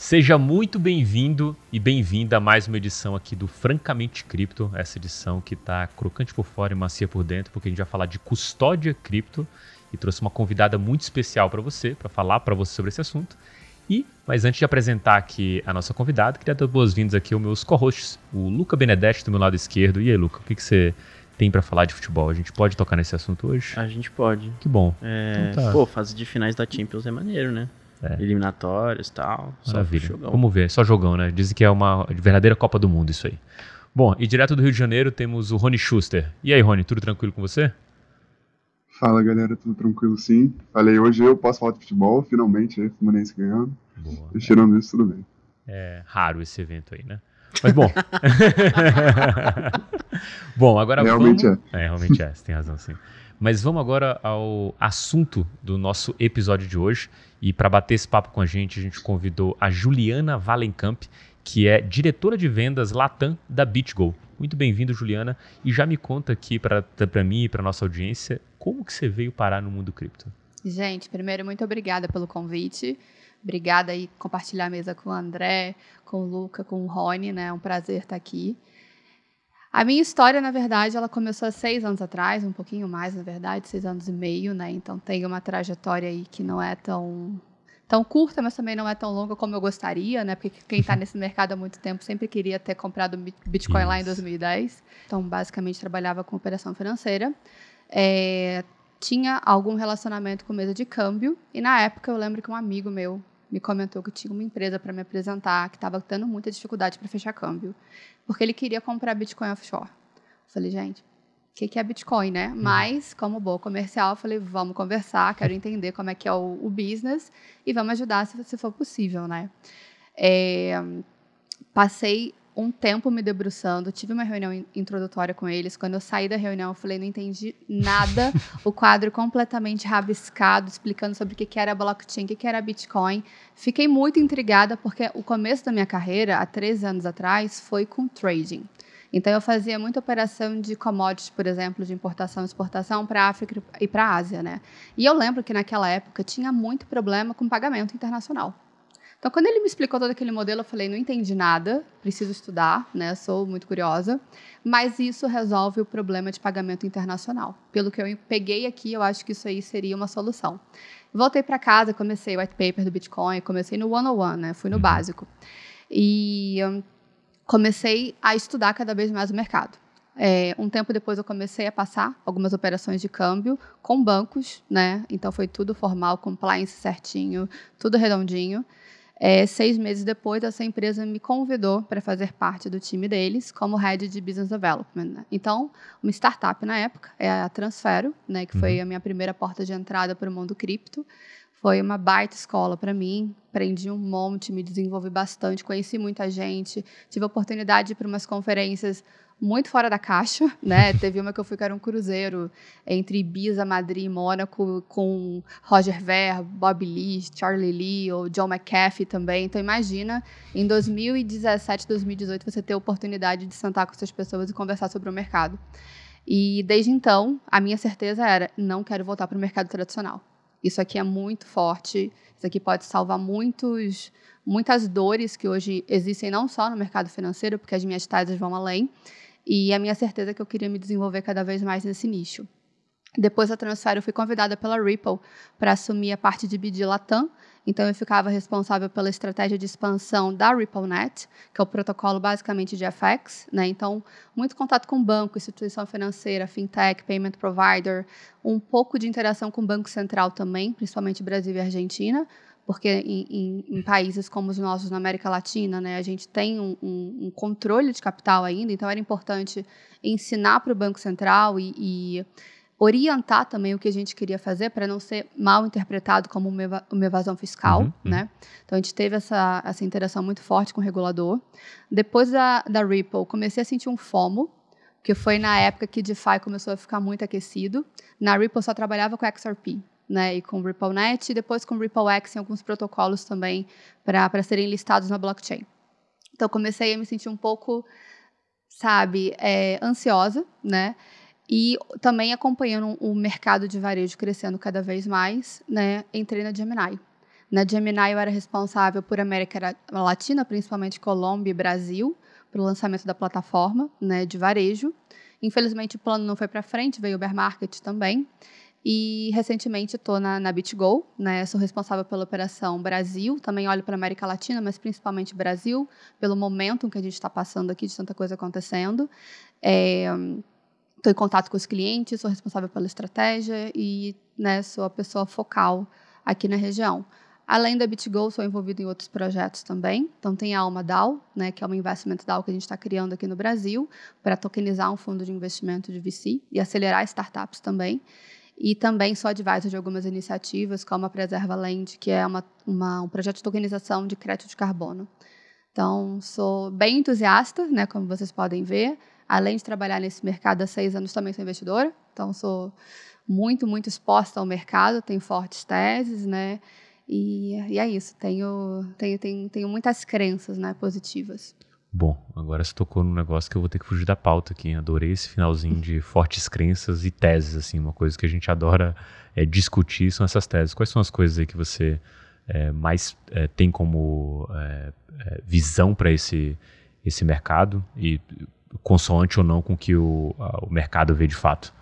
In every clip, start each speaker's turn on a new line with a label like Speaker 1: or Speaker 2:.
Speaker 1: Seja muito bem-vindo e bem-vinda a mais uma edição aqui do Francamente Cripto, essa edição que está crocante por fora e macia por dentro, porque a gente vai falar de custódia cripto e trouxe uma convidada muito especial para você, para falar para você sobre esse assunto. E, mas antes de apresentar aqui a nossa convidada, queria dar boas-vindas aqui aos meus co-hosts, o Luca Benedetti do meu lado esquerdo. E aí, Luca, o que, que você tem para falar de futebol? A gente pode tocar nesse assunto hoje?
Speaker 2: A gente pode.
Speaker 1: Que bom.
Speaker 2: É, então tá. Pô, fase de finais da Champions é maneiro, né? É. Eliminatórios e tal.
Speaker 1: Maravilha. Vamos ver, só jogão, né? Dizem que é uma verdadeira Copa do Mundo isso aí. Bom, e direto do Rio de Janeiro temos o Rony Schuster. E aí, Rony, tudo tranquilo com você?
Speaker 3: Fala galera, tudo tranquilo sim. Falei, hoje eu posso falar de futebol, finalmente, aí, Fluminense ganhando. Boa, e tirando isso, tudo bem.
Speaker 1: É raro esse evento aí, né? Mas bom. bom, agora
Speaker 3: realmente
Speaker 1: vamos...
Speaker 3: é.
Speaker 1: É, realmente é, você tem razão sim. Mas vamos agora ao assunto do nosso episódio de hoje. E para bater esse papo com a gente, a gente convidou a Juliana Valencamp, que é diretora de vendas Latam da BitGo. Muito bem-vindo, Juliana. E já me conta aqui para mim e para nossa audiência, como que você veio parar no mundo cripto?
Speaker 4: Gente, primeiro, muito obrigada pelo convite. Obrigada aí compartilhar a mesa com o André, com o Luca, com o Rony, né? É um prazer estar aqui. A minha história, na verdade, ela começou há seis anos atrás, um pouquinho mais, na verdade, seis anos e meio, né? Então tem uma trajetória aí que não é tão tão curta, mas também não é tão longa como eu gostaria, né? Porque quem está nesse mercado há muito tempo sempre queria ter comprado Bitcoin Isso. lá em 2010. Então, basicamente, trabalhava com operação financeira. É, tinha algum relacionamento com mesa de câmbio. E na época eu lembro que um amigo meu me comentou que tinha uma empresa para me apresentar que estava tendo muita dificuldade para fechar câmbio, porque ele queria comprar Bitcoin offshore. Eu falei, gente, o que, é Bitcoin, né? Uhum. Mas, como boa comercial, eu falei, vamos conversar, quero entender como é que é o, o business e vamos ajudar se, se for possível, né? É, passei um tempo me debruçando, tive uma reunião introdutória com eles. Quando eu saí da reunião, eu falei, não entendi nada. o quadro completamente rabiscado, explicando sobre o que era blockchain, o que era Bitcoin. Fiquei muito intrigada, porque o começo da minha carreira, há três anos atrás, foi com trading. Então, eu fazia muita operação de commodities, por exemplo, de importação e exportação para a África e para a Ásia. Né? E eu lembro que naquela época tinha muito problema com pagamento internacional. Então, quando ele me explicou todo aquele modelo, eu falei, não entendi nada, preciso estudar, né? Sou muito curiosa. Mas isso resolve o problema de pagamento internacional. Pelo que eu peguei aqui, eu acho que isso aí seria uma solução. Voltei para casa, comecei o white paper do Bitcoin, comecei no one-on-one, né? Fui no uhum. básico. E um, comecei a estudar cada vez mais o mercado. É, um tempo depois eu comecei a passar algumas operações de câmbio com bancos, né? Então foi tudo formal, compliance certinho, tudo redondinho. É, seis meses depois, essa empresa me convidou para fazer parte do time deles como head de business development. Né? Então, uma startup na época é a Transfero, né, que foi uhum. a minha primeira porta de entrada para o mundo cripto. Foi uma baita escola para mim. Aprendi um monte, me desenvolvi bastante, conheci muita gente, tive a oportunidade de ir para umas conferências muito fora da caixa, né? Teve uma que eu fui que era um cruzeiro entre Ibiza, Madrid e Mônaco com Roger Ver, Bob Lee, Charlie Lee ou John McAfee também. Então imagina, em 2017, 2018 você ter a oportunidade de sentar com essas pessoas e conversar sobre o mercado. E desde então, a minha certeza era, não quero voltar para o mercado tradicional. Isso aqui é muito forte, isso aqui pode salvar muitos muitas dores que hoje existem não só no mercado financeiro, porque as minhas teses vão além, e a minha certeza é que eu queria me desenvolver cada vez mais nesse nicho. Depois da transfer, eu fui convidada pela Ripple para assumir a parte de BD Latam. Então, eu ficava responsável pela estratégia de expansão da RippleNet, que é o protocolo basicamente de FX. Né? Então, muito contato com banco, instituição financeira, fintech, payment provider, um pouco de interação com o Banco Central também, principalmente Brasil e Argentina, porque em, em, em, países como os nossos na América Latina, né, a gente tem um, um, um controle de capital ainda, então era importante ensinar para o Banco Central e, e, orientar também o que a gente queria fazer para não ser mal interpretado como uma, uma evasão fiscal, uhum, né? Uhum. Então a gente teve essa, essa interação muito forte com o regulador. Depois da, da Ripple, comecei a sentir um FOMO, que foi na época que DeFi começou a ficar muito aquecido. Na Ripple só trabalhava com XRP, né, e com RippleNet, e depois com RippleX em alguns protocolos também para serem listados na blockchain. Então, comecei a me sentir um pouco, sabe, é, ansiosa, né, e também acompanhando o mercado de varejo crescendo cada vez mais, né, entrei na Gemini. Na Gemini eu era responsável por América Latina, principalmente Colômbia e Brasil, para o lançamento da plataforma né, de varejo. Infelizmente o plano não foi para frente, veio o bear market também. E recentemente estou na, na BitGo, né? Sou responsável pela operação Brasil, também olho para a América Latina, mas principalmente Brasil, pelo momento que a gente está passando aqui de tanta coisa acontecendo. Estou é, em contato com os clientes, sou responsável pela estratégia e né, sou a pessoa focal aqui na região. Além da BitGo, sou envolvido em outros projetos também. Então, tem a Alma DAO, né, que é uma investment DAO que a gente está criando aqui no Brasil para tokenizar um fundo de investimento de VC e acelerar startups também. E também sou advisor de algumas iniciativas, como a Preserva Land, que é uma, uma, um projeto de tokenização de crédito de carbono. Então, sou bem entusiasta, né, como vocês podem ver. Além de trabalhar nesse mercado há seis anos, também sou investidora. Então, sou muito, muito exposta ao mercado, tenho fortes teses, né? E, e é isso, tenho, tenho, tenho, tenho muitas crenças né, positivas.
Speaker 1: Bom, agora você tocou num negócio que eu vou ter que fugir da pauta aqui. Adorei esse finalzinho de fortes crenças e teses, assim, uma coisa que a gente adora é, discutir são essas teses. Quais são as coisas aí que você é, mais é, tem como é, é, visão para esse, esse mercado e consoante ou não com que o, a, o mercado vê de fato?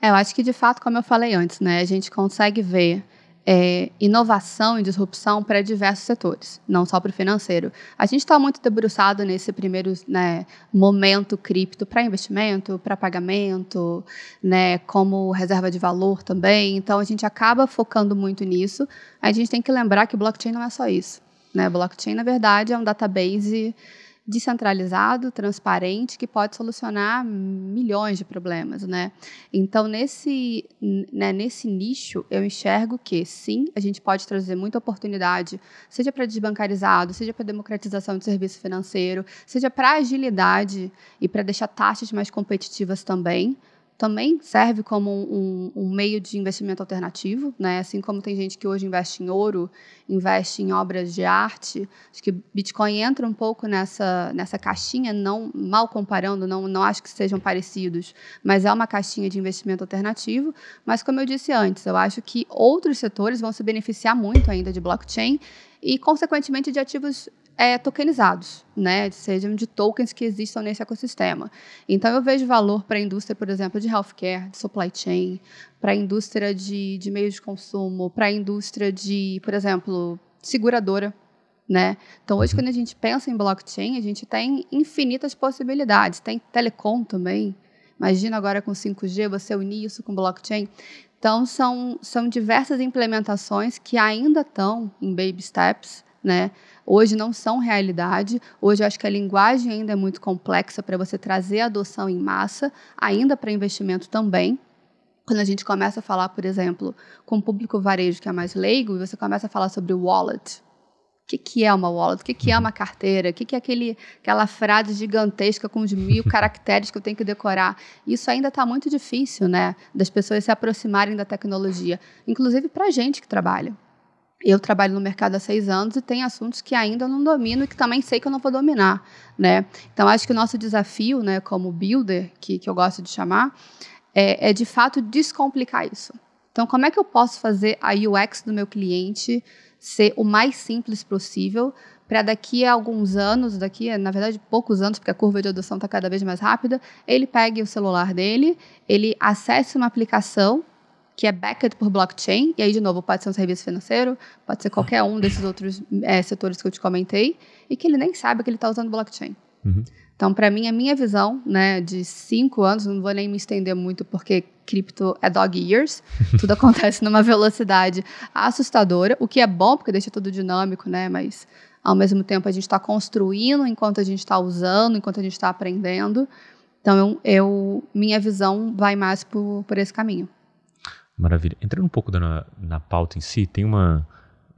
Speaker 4: É, eu acho que de fato, como eu falei antes, né, a gente consegue ver é, inovação e disrupção para diversos setores, não só para o financeiro. A gente está muito debruçado nesse primeiro né, momento cripto para investimento, para pagamento, né, como reserva de valor também. Então a gente acaba focando muito nisso. A gente tem que lembrar que blockchain não é só isso. Né? Blockchain, na verdade, é um database descentralizado, transparente, que pode solucionar milhões de problemas, né? Então, nesse, né, nesse nicho, eu enxergo que, sim, a gente pode trazer muita oportunidade, seja para desbancarizado, seja para democratização de serviço financeiro, seja para agilidade e para deixar taxas mais competitivas também, também serve como um, um, meio de investimento alternativo, né? Assim como tem gente que hoje investe em ouro, investe em obras de arte, acho que Bitcoin entra um pouco nessa nessa caixinha, não mal comparando, não não acho que sejam parecidos, mas é uma caixinha de investimento alternativo. Mas como eu disse antes, eu acho que outros setores vão se beneficiar muito ainda de blockchain e, consequentemente, de ativos é, tokenizados, né? sejam de tokens que existam nesse ecossistema. Então, eu vejo valor para a indústria, por exemplo, de healthcare, de supply chain, para a indústria de, de meios de consumo, para a indústria de, por exemplo, seguradora. Né? Então, hoje, uhum. quando a gente pensa em blockchain, a gente tem infinitas possibilidades. Tem telecom também. Imagina agora com 5G você unir isso com blockchain. Então, são, são diversas implementações que ainda estão em baby steps, né? Hoje não são realidade. Hoje eu acho que a linguagem ainda é muito complexa para você trazer adoção em massa, ainda para investimento também. Quando a gente começa a falar, por exemplo, com o público varejo que é mais leigo, e você começa a falar sobre wallet. O que, que é uma wallet? O que, que é uma carteira? O que, que é aquele, aquela frase gigantesca com os mil caracteres que eu tenho que decorar? Isso ainda está muito difícil, né? Das pessoas se aproximarem da tecnologia, inclusive para a gente que trabalha. Eu trabalho no mercado há seis anos e tem assuntos que ainda não domino e que também sei que eu não vou dominar, né? Então, acho que o nosso desafio, né, como builder, que, que eu gosto de chamar, é, é de fato descomplicar isso. Então, como é que eu posso fazer a UX do meu cliente ser o mais simples possível para daqui a alguns anos, daqui na verdade, poucos anos, porque a curva de adoção está cada vez mais rápida, ele pegue o celular dele, ele acesse uma aplicação que é backed por blockchain, e aí, de novo, pode ser um serviço financeiro, pode ser qualquer um desses outros é, setores que eu te comentei, e que ele nem sabe que ele está usando blockchain. Uhum. Então, para mim, a minha visão né, de cinco anos, não vou nem me estender muito, porque cripto é dog years, tudo acontece numa velocidade assustadora, o que é bom, porque deixa tudo dinâmico, né? Mas, ao mesmo tempo, a gente está construindo enquanto a gente está usando, enquanto a gente está aprendendo. Então, eu, minha visão vai mais por, por esse caminho.
Speaker 1: Maravilha. Entrando um pouco na, na pauta em si, tem uma.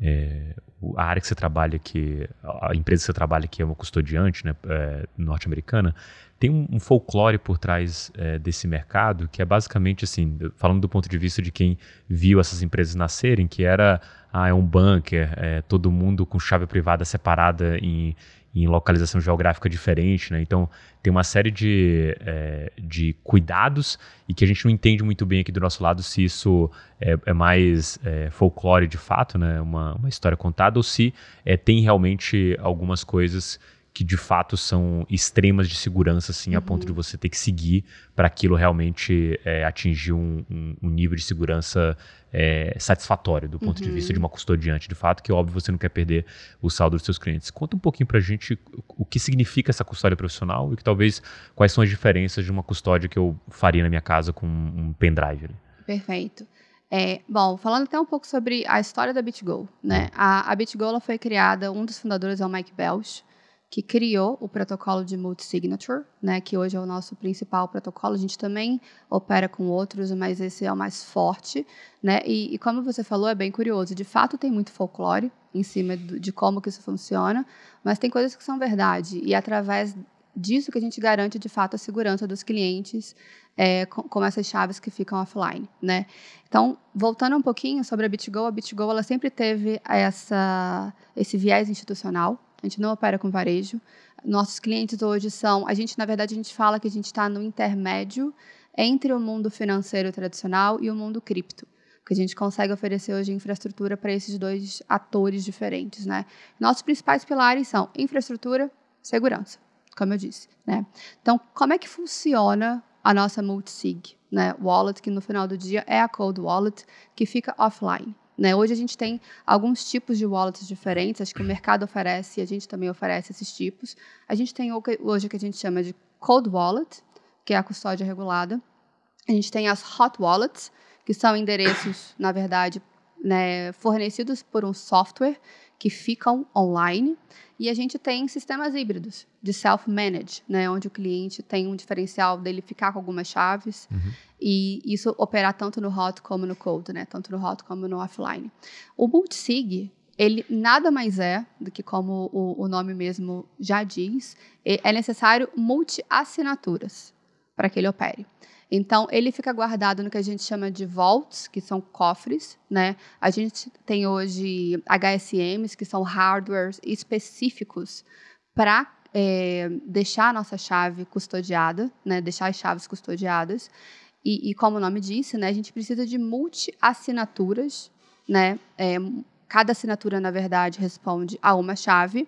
Speaker 1: É, a área que você trabalha, que a empresa que você trabalha, que é uma custodiante né, é, norte-americana, tem um, um, folclore por trás é, desse mercado que é basicamente assim, falando do ponto de vista de quem viu essas empresas nascerem, que era ah, é um bunker, é, todo mundo com chave privada separada em, em localização geográfica diferente, né? Então tem uma série de, é, de cuidados e que a gente não entende muito bem aqui do nosso lado se isso é, é mais é, folclore de fato, né? Uma, uma história contada, ou se é, tem realmente algumas coisas que de fato são extremas de segurança, assim, uhum. a ponto de uhum. você ter que seguir para aquilo realmente é, atingir um, um, um, nível de segurança é, satisfatório do ponto uhum. de vista de uma custodiante, de fato, que óbvio você não quer perder o saldo dos seus clientes. Conta um pouquinho para a gente o que significa essa custódia profissional e que talvez quais são as diferenças de uma custódia que eu faria na minha casa com um pendrive.
Speaker 4: Perfeito. É, bom, falando até um pouco sobre a história da BitGo, né? Hum. A, a BitGo ela foi criada, um dos fundadores é o Mike Belch, que criou o protocolo de multi-signature, né, que hoje é o nosso principal protocolo. A gente também opera com outros, mas esse é o mais forte. Né? E, e como você falou, é bem curioso. De fato, tem muito folclore em cima do, de como que isso funciona, mas tem coisas que são verdade. E através disso que a gente garante, de fato, a segurança dos clientes é, com, com, essas chaves que ficam offline, né? Então, voltando um pouquinho sobre a BitGo, a BitGo ela sempre teve essa, esse viés institucional, a gente não opera com varejo. Nossos clientes hoje são, a gente na verdade a gente fala que a gente está no intermédio entre o mundo financeiro tradicional e o mundo cripto, porque a gente consegue oferecer hoje infraestrutura para esses dois atores diferentes, né? Nossos principais pilares são infraestrutura, segurança, como eu disse, né? Então, como é que funciona a nossa multisig, né? Wallet que no final do dia é a cold wallet que fica offline. Né? Hoje a gente tem alguns tipos de wallets diferentes, acho que o mercado oferece e a gente também oferece esses tipos. A gente tem hoje o que a gente chama de cold wallet, que é a custódia regulada. A gente tem as hot wallets, que são endereços, na verdade, né, fornecidos por um software que ficam online. E a gente tem sistemas híbridos de self-manage, né, onde o cliente tem um diferencial dele ficar com algumas chaves uhum. e isso operar tanto no hot como no cold, né, tanto no hot como no offline. O multisig, ele nada mais é do que, como o, o nome mesmo já diz, é necessário multi-assinaturas para que ele opere. Então, ele fica guardado no que a gente chama de vaults, que são cofres, né? A gente tem hoje HSMs, que são hardwares específicos para é, deixar a nossa chave custodiada, né? Deixar as chaves custodiadas. E, e como o nome disse, né? A gente precisa de multi-assinaturas, né? É, cada assinatura, na verdade, responde a uma chave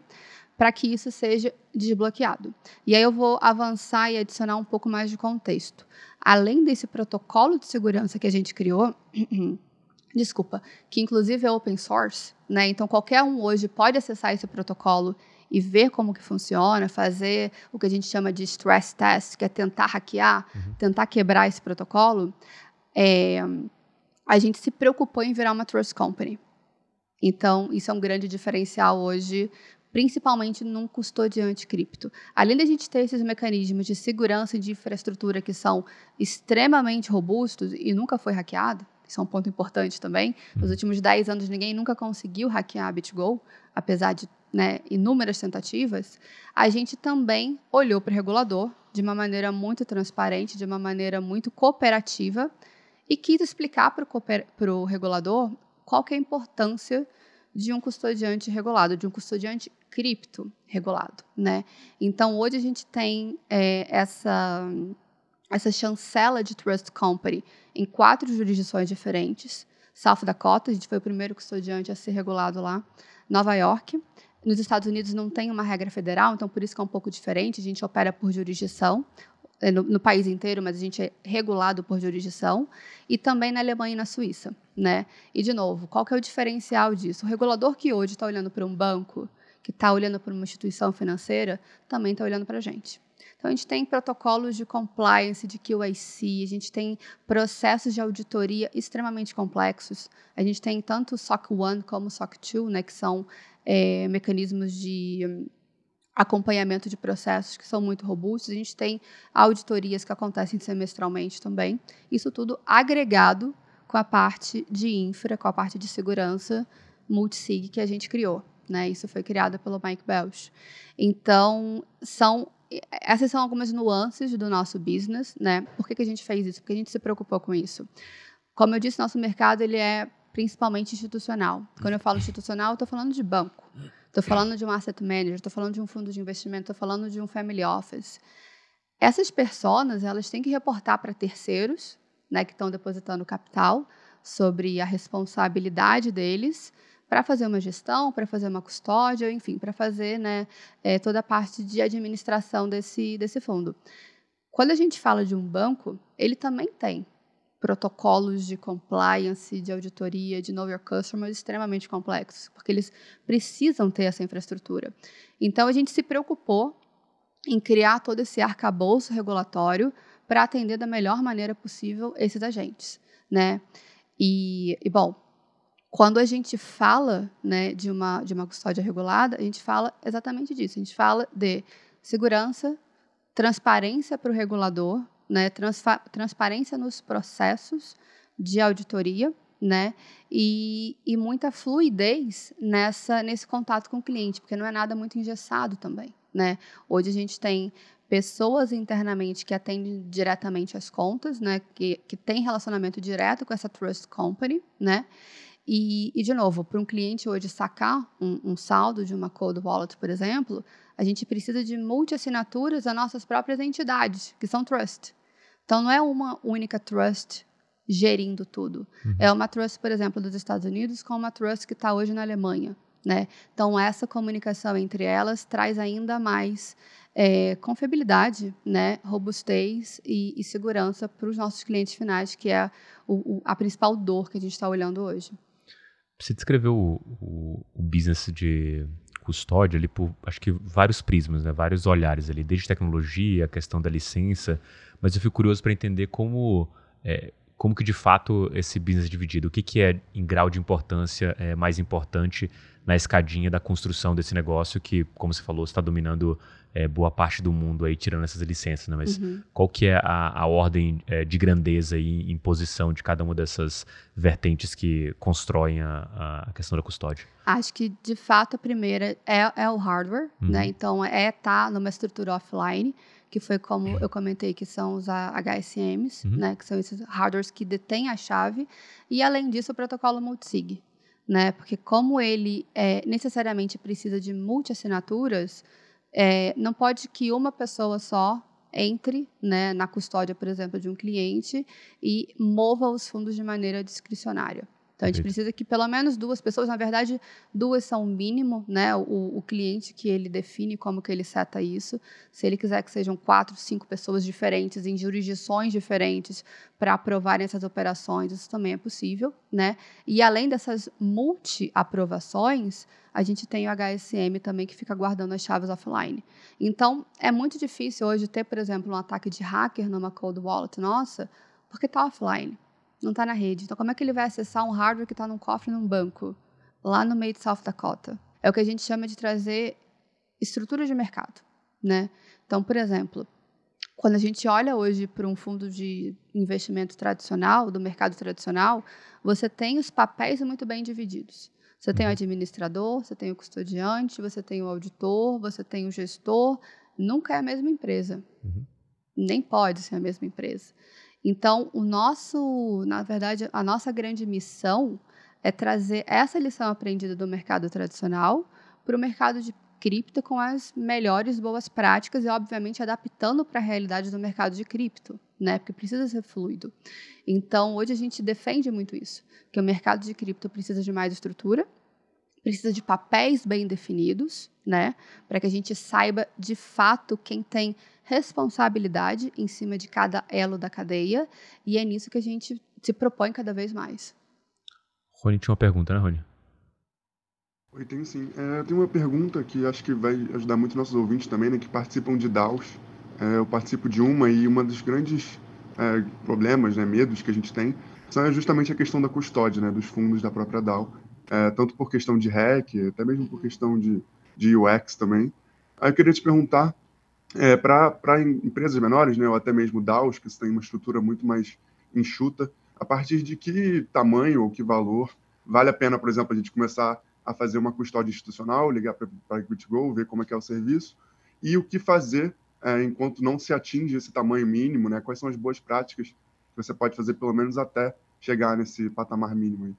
Speaker 4: para que isso seja desbloqueado. E aí eu vou avançar e adicionar um pouco mais de contexto. Além desse protocolo de segurança que a gente criou, desculpa, que inclusive é open source, né? Então qualquer um hoje pode acessar esse protocolo e ver como que funciona, fazer o que a gente chama de stress test, que é tentar hackear, uhum. tentar quebrar esse protocolo. É, a gente se preocupou em virar uma trust company. Então, isso é um grande diferencial hoje principalmente num custodiante cripto. Além da gente ter esses mecanismos de segurança e de infraestrutura que são extremamente robustos e nunca foi hackeado, isso é um ponto importante também. Nos uhum. últimos 10 anos, ninguém nunca conseguiu hackear a BitGo, apesar de né, inúmeras tentativas. A gente também olhou para o regulador de uma maneira muito transparente, de uma maneira muito cooperativa, e quis explicar para o regulador qual que é a importância de um custodiante regulado, de um custodiante cripto regulado, né? Então hoje a gente tem é, essa essa chancela de trust company em quatro jurisdições diferentes. South Dakota, a gente foi o primeiro custodiante a ser regulado lá. Nova York. Nos Estados Unidos não tem uma regra federal, então por isso que é um pouco diferente. A gente opera por jurisdição. É, no, no, país inteiro, mas a gente é regulado por jurisdição, e também na Alemanha e na Suíça. Né? E, de novo, qual que é o diferencial disso? O regulador que hoje está olhando para um banco, que está olhando para uma instituição financeira, também está olhando para a gente. Então, a gente tem protocolos de compliance, de QIC, a gente tem processos de auditoria extremamente complexos. A gente tem tanto o SOC 1 como o SOC 2, né, que são é, mecanismos de acompanhamento de processos que são muito robustos. A gente tem auditorias que acontecem semestralmente também. Isso tudo agregado com a parte de infra, com a parte de segurança multisig que a gente criou. Né? Isso foi criado pelo Mike Belch. Então, são essas são algumas nuances do nosso business, né? Por que, que a gente fez isso? Porque a gente se preocupou com isso. Como eu disse, nosso mercado ele é principalmente institucional. Quando eu falo institucional, estou falando de banco. estou falando de um asset manager, estou falando de um fundo de investimento, estou falando de um family office. Essas pessoas, elas têm que reportar para terceiros, né, que estão depositando capital, sobre a responsabilidade deles para fazer uma gestão, para fazer uma custódia, enfim, para fazer né, é, toda a parte de administração desse, desse fundo. Quando a gente fala de um banco, ele também tem protocolos de compliance, de auditoria, de know your customer extremamente complexos, porque eles precisam ter essa infraestrutura. Então, a gente se preocupou em criar todo esse arcabouço regulatório para atender da melhor maneira possível esses agentes, né? E, e, bom, quando a gente fala né, de, uma, de uma custódia regulada, a gente fala exatamente disso. A gente fala de segurança, transparência para o regulador, né, transparência nos processos de auditoria, né, e, e muita fluidez nessa, nesse contato com o cliente, porque não é nada muito engessado também. Né? Hoje a gente tem pessoas internamente que atendem diretamente as contas, né, que, que relacionamento direto com essa trust company, né, e, e de novo, para um cliente hoje sacar um, um, saldo de uma cold wallet, por exemplo, a gente precisa de multi-assinaturas das nossas próprias entidades, que são trust. Então, não é uma única trust gerindo tudo. Uhum. É uma trust, por exemplo, dos Estados Unidos com uma trust que está hoje na Alemanha. Né? Então, essa comunicação entre elas traz ainda mais é, confiabilidade, né, robustez e, e segurança para os nossos clientes finais, que é o, o, a principal dor que a gente está olhando hoje.
Speaker 1: Você descreveu o, o, o, business de custódia ali por, acho que vários prismas, né, vários olhares ali, desde tecnologia, a questão da licença, mas eu fico curioso para entender como é, como que de fato esse business é dividido, o que, que é em grau de importância é, mais importante na escadinha da construção desse negócio que, como você falou, está dominando é, boa parte do mundo aí, tirando essas licenças, né? Mas uhum. qual que é a, a ordem é, de grandeza e imposição de cada uma dessas vertentes que constroem a, a, questão da custódia?
Speaker 4: Acho que, de fato, a primeira é, é o hardware, uhum. né? Então, é estar tá numa estrutura offline, que foi como uhum. eu comentei, que são os HSMs, uhum. né? Que são esses hardwares que detêm a chave. E, além disso, o protocolo multisig, né? Porque como ele é, necessariamente precisa de multi-assinaturas, é, não pode que uma pessoa só entre né, na custódia, por exemplo, de um cliente e mova os fundos de maneira discricionária. Então, a gente precisa que pelo menos duas pessoas, na verdade, duas são o mínimo, né? O, o, cliente que ele define como que ele seta isso. Se ele quiser que sejam quatro, cinco pessoas diferentes, em jurisdições diferentes, para aprovarem essas operações, isso também é possível, né? E além dessas multi-aprovações, a gente tem o HSM também que fica guardando as chaves offline. Então, é muito difícil hoje ter, por exemplo, um ataque de hacker numa cold wallet nossa, porque está offline não está na rede. Então, como é que ele vai acessar um hardware que está num cofre num banco, lá no meio de South Dakota? É o que a gente chama de trazer estrutura de mercado, né? Então, por exemplo, quando a gente olha hoje para um fundo de investimento tradicional, do mercado tradicional, você tem os papéis muito bem divididos. Você tem o administrador, você tem o custodiante, você tem o auditor, você tem o gestor. Nunca é a mesma empresa. Uhum. Nem pode ser a mesma empresa. Então, o nosso, na verdade, a nossa grande missão é trazer essa lição aprendida do mercado tradicional para o mercado de cripto com as melhores boas práticas e, obviamente, adaptando para a realidade do mercado de cripto, né? Porque precisa ser fluido. Então, hoje a gente defende muito isso, que o mercado de cripto precisa de mais estrutura, precisa de papéis bem definidos, né? Para que a gente saiba de fato quem tem responsabilidade em cima de cada elo da cadeia, e é nisso que a gente se propõe cada vez mais.
Speaker 1: Rony tinha uma pergunta, né, Rony?
Speaker 3: Oi, tem sim. É, eu tenho uma pergunta que acho que vai ajudar muito nossos ouvintes também, né, que participam de DAOs. É, eu participo de uma e uma dos grandes é, problemas, né, medos que a gente tem, são justamente a questão da custódia, né, dos fundos da própria DAO. É, tanto por questão de hack, até mesmo por questão de, de UX também. Aí eu queria te perguntar é, para empresas menores, né, ou até mesmo DAOs, que têm uma estrutura muito mais enxuta, a partir de que tamanho ou que valor vale a pena, por exemplo, a gente começar a fazer uma custódia institucional, ligar para a EquitiGo, ver como é que é o serviço, e o que fazer é, enquanto não se atinge esse tamanho mínimo, né? Quais são as boas práticas que você pode fazer, pelo menos até chegar nesse patamar mínimo aí?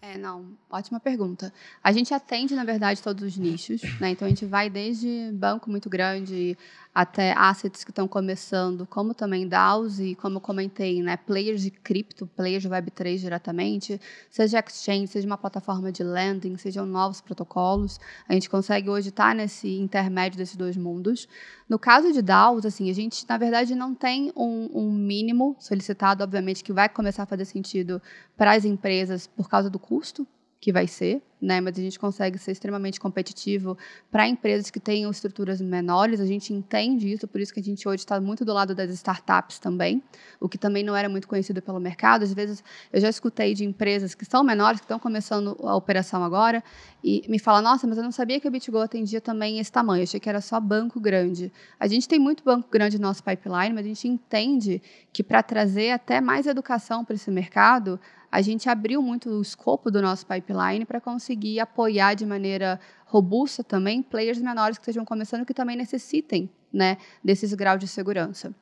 Speaker 4: É, não, ótima pergunta. A gente atende, na verdade, todos os nichos, né? Então a gente vai desde banco muito grande até assets que estão começando, como também DAOs e, como eu comentei, né, players de cripto, players de Web3 diretamente, seja exchange, seja uma plataforma de lending, sejam novos protocolos. A gente consegue hoje estar nesse intermédio desses dois mundos. No caso de DAOs, assim, a gente, na verdade, não tem um, um mínimo solicitado, obviamente, que vai começar a fazer sentido para as empresas por causa do custo, que vai ser, né? Mas a gente consegue ser extremamente competitivo para empresas que tenham estruturas menores. A gente entende isso, por isso que a gente hoje está muito do lado das startups também, o que também não era muito conhecido pelo mercado. Às vezes eu já escutei de empresas que são menores, que estão começando a operação agora, e me falam: Nossa, mas eu não sabia que a BitGo atendia também esse tamanho. Eu achei que era só banco grande. A gente tem muito banco grande no nosso pipeline, mas a gente entende que para trazer até mais educação para esse mercado a gente abriu muito o escopo do nosso pipeline para conseguir apoiar de maneira robusta também players menores que estejam começando que também necessitem né, desses graus de segurança.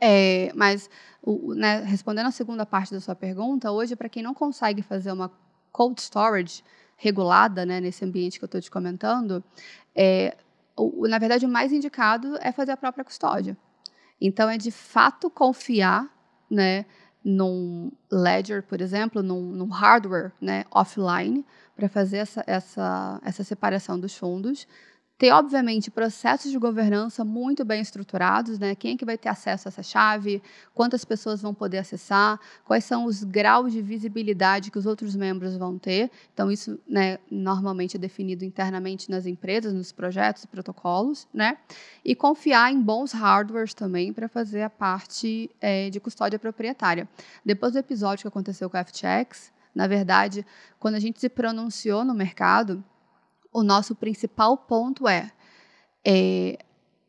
Speaker 4: É, mas, o, né, respondendo a segunda parte da sua pergunta, hoje, para quem não consegue fazer uma cold storage regulada né, nesse ambiente que eu estou te comentando, é, o, na verdade, o mais indicado é fazer a própria custódia. Então, é de fato confiar né, num ledger, por exemplo, num, num hardware né, offline, para fazer essa, essa, essa separação dos fundos ter, obviamente, processos de governança muito bem estruturados, né? Quem é que vai ter acesso a essa chave? Quantas pessoas vão poder acessar? Quais são os graus de visibilidade que os outros membros vão ter? Então, isso, né, normalmente é definido internamente nas empresas, nos projetos e protocolos, né? E confiar em bons hardwares também para fazer a parte é, de custódia proprietária. Depois do episódio que aconteceu com a FTX, na verdade, quando a gente se pronunciou no mercado, o nosso principal ponto é, é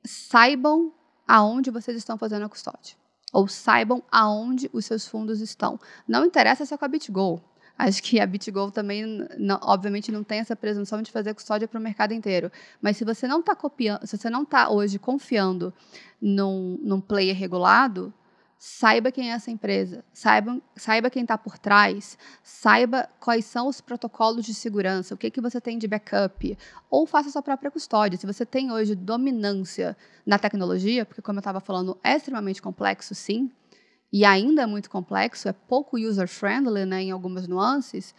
Speaker 4: saibam aonde vocês estão fazendo a custódia. Ou saibam aonde os seus fundos estão. Não interessa se é com a BitGo. Acho que a BitGo também, não, obviamente, não tem essa presunção de fazer custódia para o mercado inteiro. Mas se você não está copiando, se você não está hoje confiando num, num player regulado, saiba quem é essa empresa, saiba, saiba quem está por trás, saiba quais são os protocolos de segurança, o que, que você tem de backup, ou faça sua própria custódia. Se você tem hoje dominância na tecnologia, porque, como eu estava falando, é extremamente complexo, sim, e ainda é muito complexo, é pouco user-friendly né, em algumas nuances,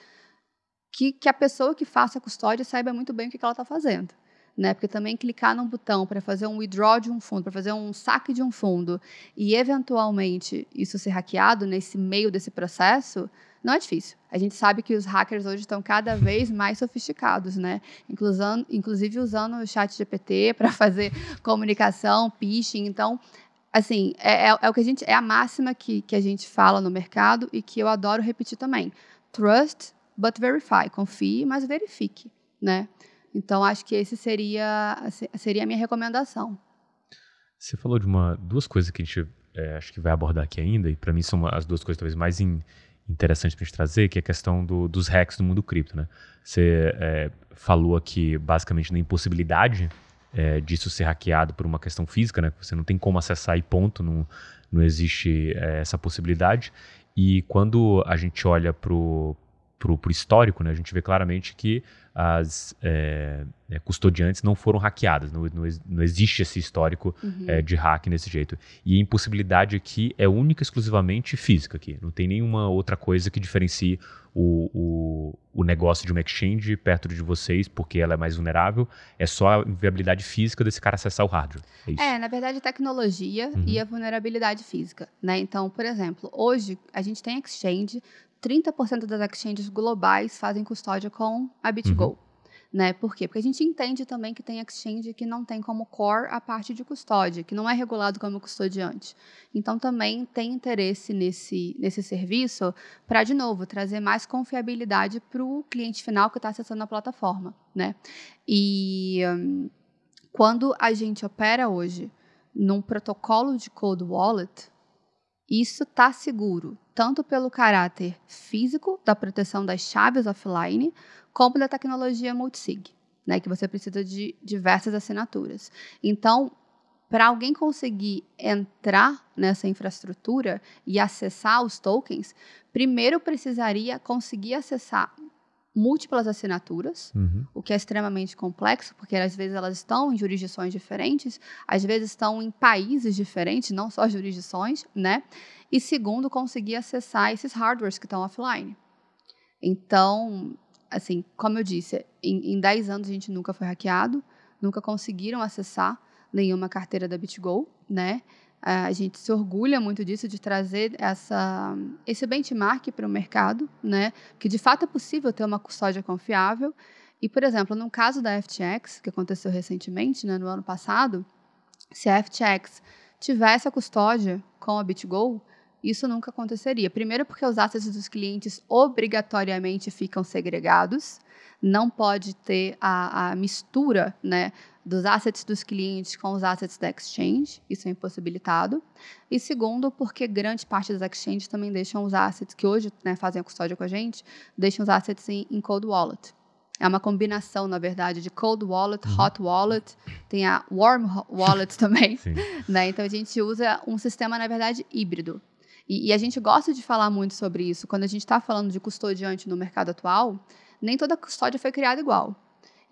Speaker 4: que, que a pessoa que faça a custódia saiba muito bem o que, que ela está fazendo né? Porque também clicar num botão para fazer um withdraw de um fundo, para fazer um saque de um fundo e eventualmente isso ser hackeado nesse meio desse processo, não é difícil. A gente sabe que os hackers hoje estão cada vez mais sofisticados, né? inclusive usando o chat GPT para fazer comunicação, phishing. Então, assim, é, é, é, o que a gente é a máxima que, que a gente fala no mercado e que eu adoro repetir também. Trust, but verify. Confie, mas verifique, né? Então, acho que esse seria, seria a minha recomendação.
Speaker 1: Você falou de uma, duas coisas que a gente é, acho que vai abordar aqui ainda, e para mim são as duas coisas talvez mais in, interessantes para a gente trazer, que é a questão do, dos hacks no mundo cripto. Né? Você é, falou aqui basicamente na impossibilidade é, disso ser hackeado por uma questão física, né? você não tem como acessar e ponto, não, não existe é, essa possibilidade. E quando a gente olha para o histórico, né, a gente vê claramente que as é, é, custodiantes não foram hackeadas, não, não, não existe esse histórico uhum. é, de hack nesse jeito. E a impossibilidade aqui é única exclusivamente física aqui, não tem nenhuma outra coisa que diferencie o, o, o, negócio de uma exchange perto de vocês, porque ela é mais vulnerável, é só a viabilidade física desse cara acessar o hardware.
Speaker 4: É, é na verdade, tecnologia uhum. e a vulnerabilidade física. Né? Então, por exemplo, hoje a gente tem exchange 30% das exchanges globais fazem custódia com a BitGo. Uhum. Né? Por quê? Porque a gente entende também que tem exchange que não tem como core a parte de custódia, que não é regulado como custodiante. Então, também tem interesse nesse, nesse serviço para, de novo, trazer mais confiabilidade para o cliente final que está acessando a plataforma. Né? E um, quando a gente opera hoje num protocolo de cold wallet, isso está seguro, tanto pelo caráter físico da proteção das chaves offline, como da tecnologia multisig, né, que você precisa de diversas assinaturas. Então, para alguém conseguir entrar nessa infraestrutura e acessar os tokens, primeiro precisaria conseguir acessar múltiplas assinaturas, uhum. o que é extremamente complexo, porque às vezes elas estão em jurisdições diferentes, às vezes estão em países diferentes, não só jurisdições, né? E segundo, conseguir acessar esses hardwares que estão offline. Então, assim, como eu disse, em, em 10 anos a gente nunca foi hackeado, nunca conseguiram acessar nenhuma carteira da BitGo, né? A gente se orgulha muito disso, de trazer essa, esse benchmark para o mercado, né? que de fato é possível ter uma custódia confiável. E, por exemplo, no caso da FTX, que aconteceu recentemente, né, no ano passado, se a FTX tivesse a custódia com a BitGo, isso nunca aconteceria. Primeiro, porque os assets dos clientes obrigatoriamente ficam segregados, não pode ter a, a mistura né, dos assets dos clientes com os assets da exchange, isso é impossibilitado. E segundo, porque grande parte das exchanges também deixam os assets, que hoje né, fazem a custódia com a gente, deixam os assets em, em cold wallet. É uma combinação, na verdade, de cold wallet, uhum. hot wallet, tem a warm wallet também. né? Então a gente usa um sistema, na verdade, híbrido. E, e a gente gosta de falar muito sobre isso. Quando a gente está falando de custodiante no mercado atual, nem toda custódia foi criada igual.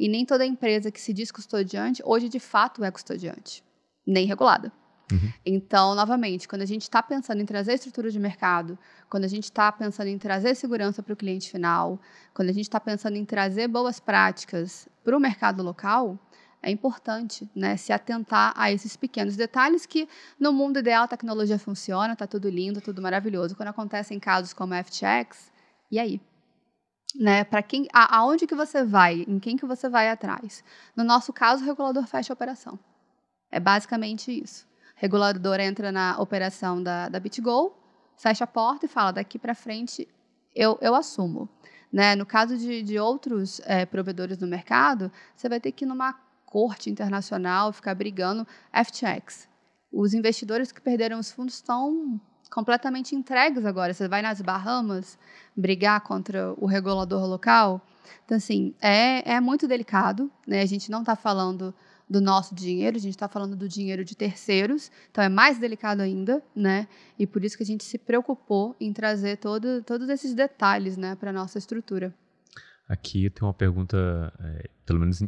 Speaker 4: E nem toda empresa que se diz custodiante, hoje de fato é custodiante, nem regulada. Uhum. Então, novamente, quando a gente está pensando em trazer estrutura de mercado, quando a gente está pensando em trazer segurança para o cliente final, quando a gente está pensando em trazer boas práticas para o mercado local, é importante né, se atentar a esses pequenos detalhes que, no mundo ideal, a tecnologia funciona, está tudo lindo, tudo maravilhoso. Quando acontecem casos como a FTX, e aí? Né? Para quem, a, aonde que você vai, em quem que você vai atrás? No nosso caso, o regulador fecha a operação. É basicamente isso. O regulador entra na operação da, da BitGo, fecha a porta e fala: daqui para frente eu, eu assumo. Né? No caso de, de outros é, provedores no mercado, você vai ter que ir numa corte internacional, ficar brigando FTX. Os investidores que perderam os fundos estão completamente entregues agora. Você vai nas Bahamas brigar contra o regulador local. Então, assim, é, é muito delicado. Né? A gente não está falando do nosso dinheiro, a gente está falando do dinheiro de terceiros, então é mais delicado ainda, né? E por isso que a gente se preocupou em trazer todo, todos esses detalhes né, para a nossa estrutura.
Speaker 1: Aqui tem uma pergunta, é, pelo menos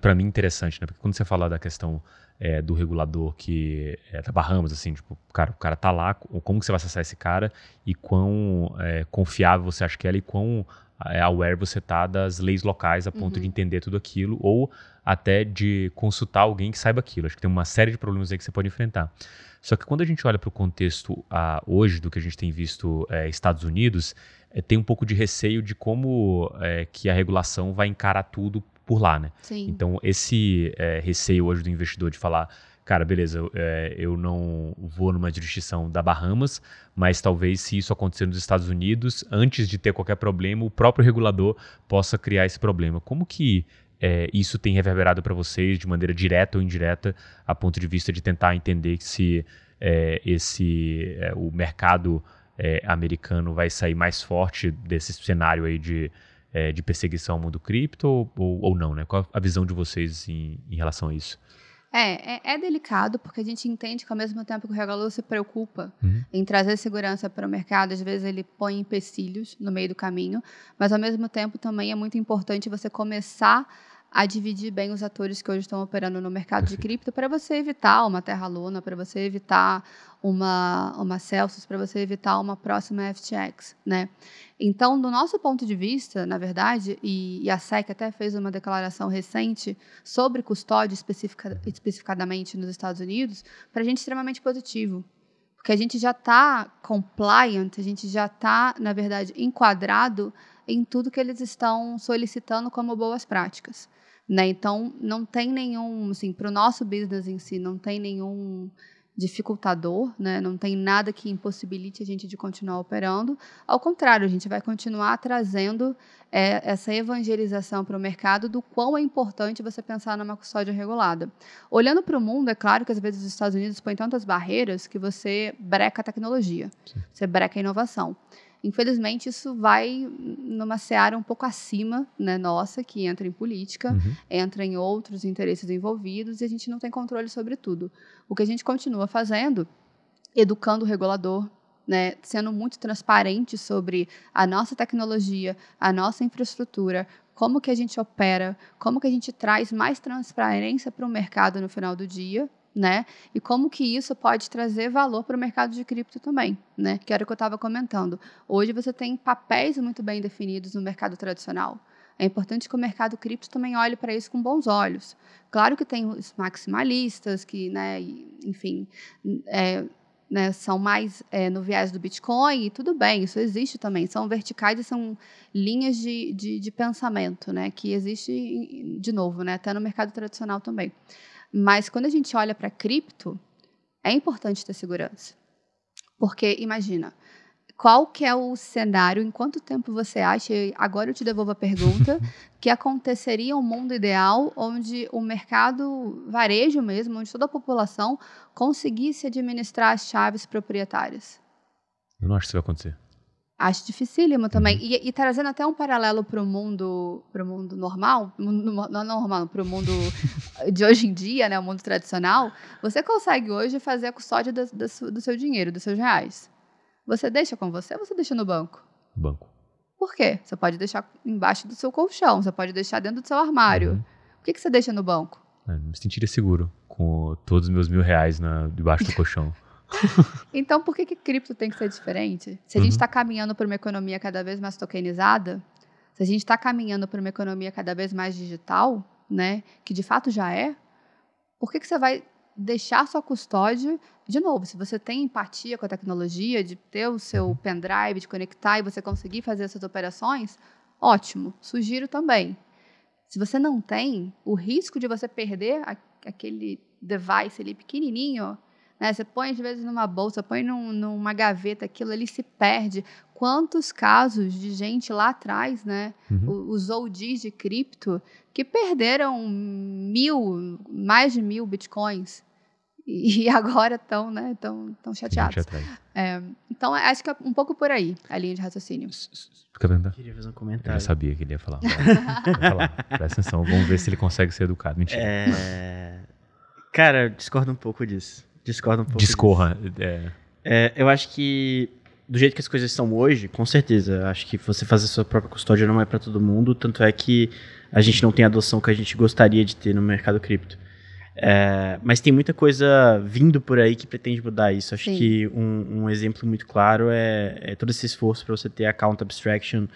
Speaker 1: para mim, interessante, né? Porque quando você fala da questão é, do regulador que é da Bahamas, assim, tipo, cara, o cara tá lá, como que você vai acessar esse cara e quão é, confiável você acha que é e quão é, aware você tá das leis locais a ponto uhum. de entender tudo aquilo ou até de consultar alguém que saiba aquilo. Acho que tem uma série de problemas aí que você pode enfrentar. Só que quando a gente olha para o contexto a, hoje do que a gente tem visto é, Estados Unidos, é, tem um pouco de receio de como é, que a regulação vai encarar tudo por lá, né?
Speaker 4: Sim.
Speaker 1: Então, esse receio hoje do investidor de falar, cara, beleza, eu, eu não vou numa jurisdição da Bahamas, mas talvez se isso acontecer nos Estados Unidos, antes de ter qualquer problema, o próprio regulador possa criar esse problema. Como que é, isso tem reverberado para vocês de maneira direta ou indireta, a ponto de vista de tentar entender se é, esse é, o mercado é, americano vai sair mais forte desse cenário aí de, é, de perseguição ao mundo cripto ou, ou, não, né? Qual a visão de vocês em, em relação a isso?
Speaker 4: É, é, é, delicado, porque a gente entende que ao mesmo tempo que o regulador se preocupa uhum. em trazer segurança para o mercado, às vezes ele põe empecilhos no meio do caminho, mas ao mesmo tempo também é muito importante você começar a dividir bem os atores que hoje estão operando no mercado de cripto para você evitar uma Terra Luna, para você evitar uma, uma Celsius, para você evitar uma próxima FTX, né? Então, do nosso ponto de vista, na verdade, e, e a SEC até fez uma declaração recente sobre custódia especifica, especificadamente nos Estados Unidos, para a gente é extremamente positivo. Porque a gente já está compliant, a gente já está, na verdade, enquadrado em tudo que eles estão solicitando como boas práticas. Né? Então, não tem nenhum, assim, para o nosso business em si, não tem nenhum dificultador, né? não tem nada que impossibilite a gente de continuar operando. Ao contrário, a gente vai continuar trazendo é, essa evangelização para o mercado do quão é importante você pensar numa custódia regulada. Olhando para o mundo, é claro que às vezes os Estados Unidos põem tantas barreiras que você breca a tecnologia, Sim. você breca a inovação. Infelizmente, isso vai numa seara um pouco acima né, nossa, que entra em política, uhum. entra em outros interesses envolvidos e a gente não tem controle sobre tudo. O que a gente continua fazendo, educando o regulador, né, sendo muito transparente sobre a nossa tecnologia, a nossa infraestrutura, como que a gente opera, como que a gente traz mais transparência para o mercado no final do dia, né? E como que isso pode trazer valor para o mercado de cripto também, né? Que era o que eu estava comentando. Hoje você tem papéis muito bem definidos no mercado tradicional. É importante que o mercado cripto também olhe para isso com bons olhos. Claro que tem os maximalistas, que, né, enfim, é, né, são mais é, no viés do Bitcoin, e tudo bem, isso existe também. São verticais e são linhas de, de, de pensamento, né, que existe, de novo, né, até no mercado tradicional também. Mas quando a gente olha para cripto, é importante ter segurança. Porque, imagina, qual que é o cenário, em quanto tempo você acha, agora eu te devolvo a pergunta, que aconteceria um mundo ideal onde o mercado varejo mesmo, onde toda a população conseguisse administrar as chaves proprietárias?
Speaker 1: Eu não acho que isso vai acontecer.
Speaker 4: Acho dificílimo também. Uhum. E, e, trazendo até um paralelo para o mundo, pro mundo normal, não normal, para o mundo de hoje em dia, né, o mundo tradicional, você consegue hoje fazer a custódia do, do, do seu dinheiro, dos seus reais. Você deixa com você ou você deixa no banco?
Speaker 1: Banco.
Speaker 4: Por quê? Você pode deixar embaixo do seu colchão, você pode deixar dentro do seu armário. Uhum. Por que, que você deixa no banco?
Speaker 1: É, me sentiria seguro com todos os meus mil reais na, debaixo do colchão.
Speaker 4: então, por que, que cripto tem que ser diferente? Se a gente está uhum. caminhando para uma economia cada vez mais tokenizada, se a gente está caminhando para uma economia cada vez mais digital, né, que de fato já é, por que, que você vai deixar sua custódia, de novo, se você tem empatia com a tecnologia, de ter o seu uhum. pendrive, de conectar e você conseguir fazer essas operações, ótimo. Sugiro também. Se você não tem, o risco de você perder aquele device ali pequenininho, né? Você põe às vezes numa bolsa, põe num, numa gaveta, aquilo ali se perde. Quantos casos de gente lá atrás, né? Uhum. Os OGs de cripto que perderam mil, mais de mil bitcoins e agora estão né, tão, tão chateados. É, então, acho que é um pouco por aí a linha de raciocínio.
Speaker 2: Queria fazer um comentário.
Speaker 1: Eu já sabia que ele ia falar. falar. Presta atenção, vamos ver se ele consegue ser educado. Mentira.
Speaker 2: É... Cara, discordo um pouco disso. Discordo um pouco
Speaker 1: Discorra.
Speaker 2: É... É, eu acho que do jeito que as coisas são hoje, com certeza. Acho que você fazer sua própria custódia não é para todo mundo, tanto é que a gente não tem a adoção que a gente gostaria de ter no mercado cripto. É, mas tem muita coisa vindo por aí que pretende mudar isso. Acho Sim. que um, um, exemplo muito claro é, é todo esse esforço para você ter account abstraction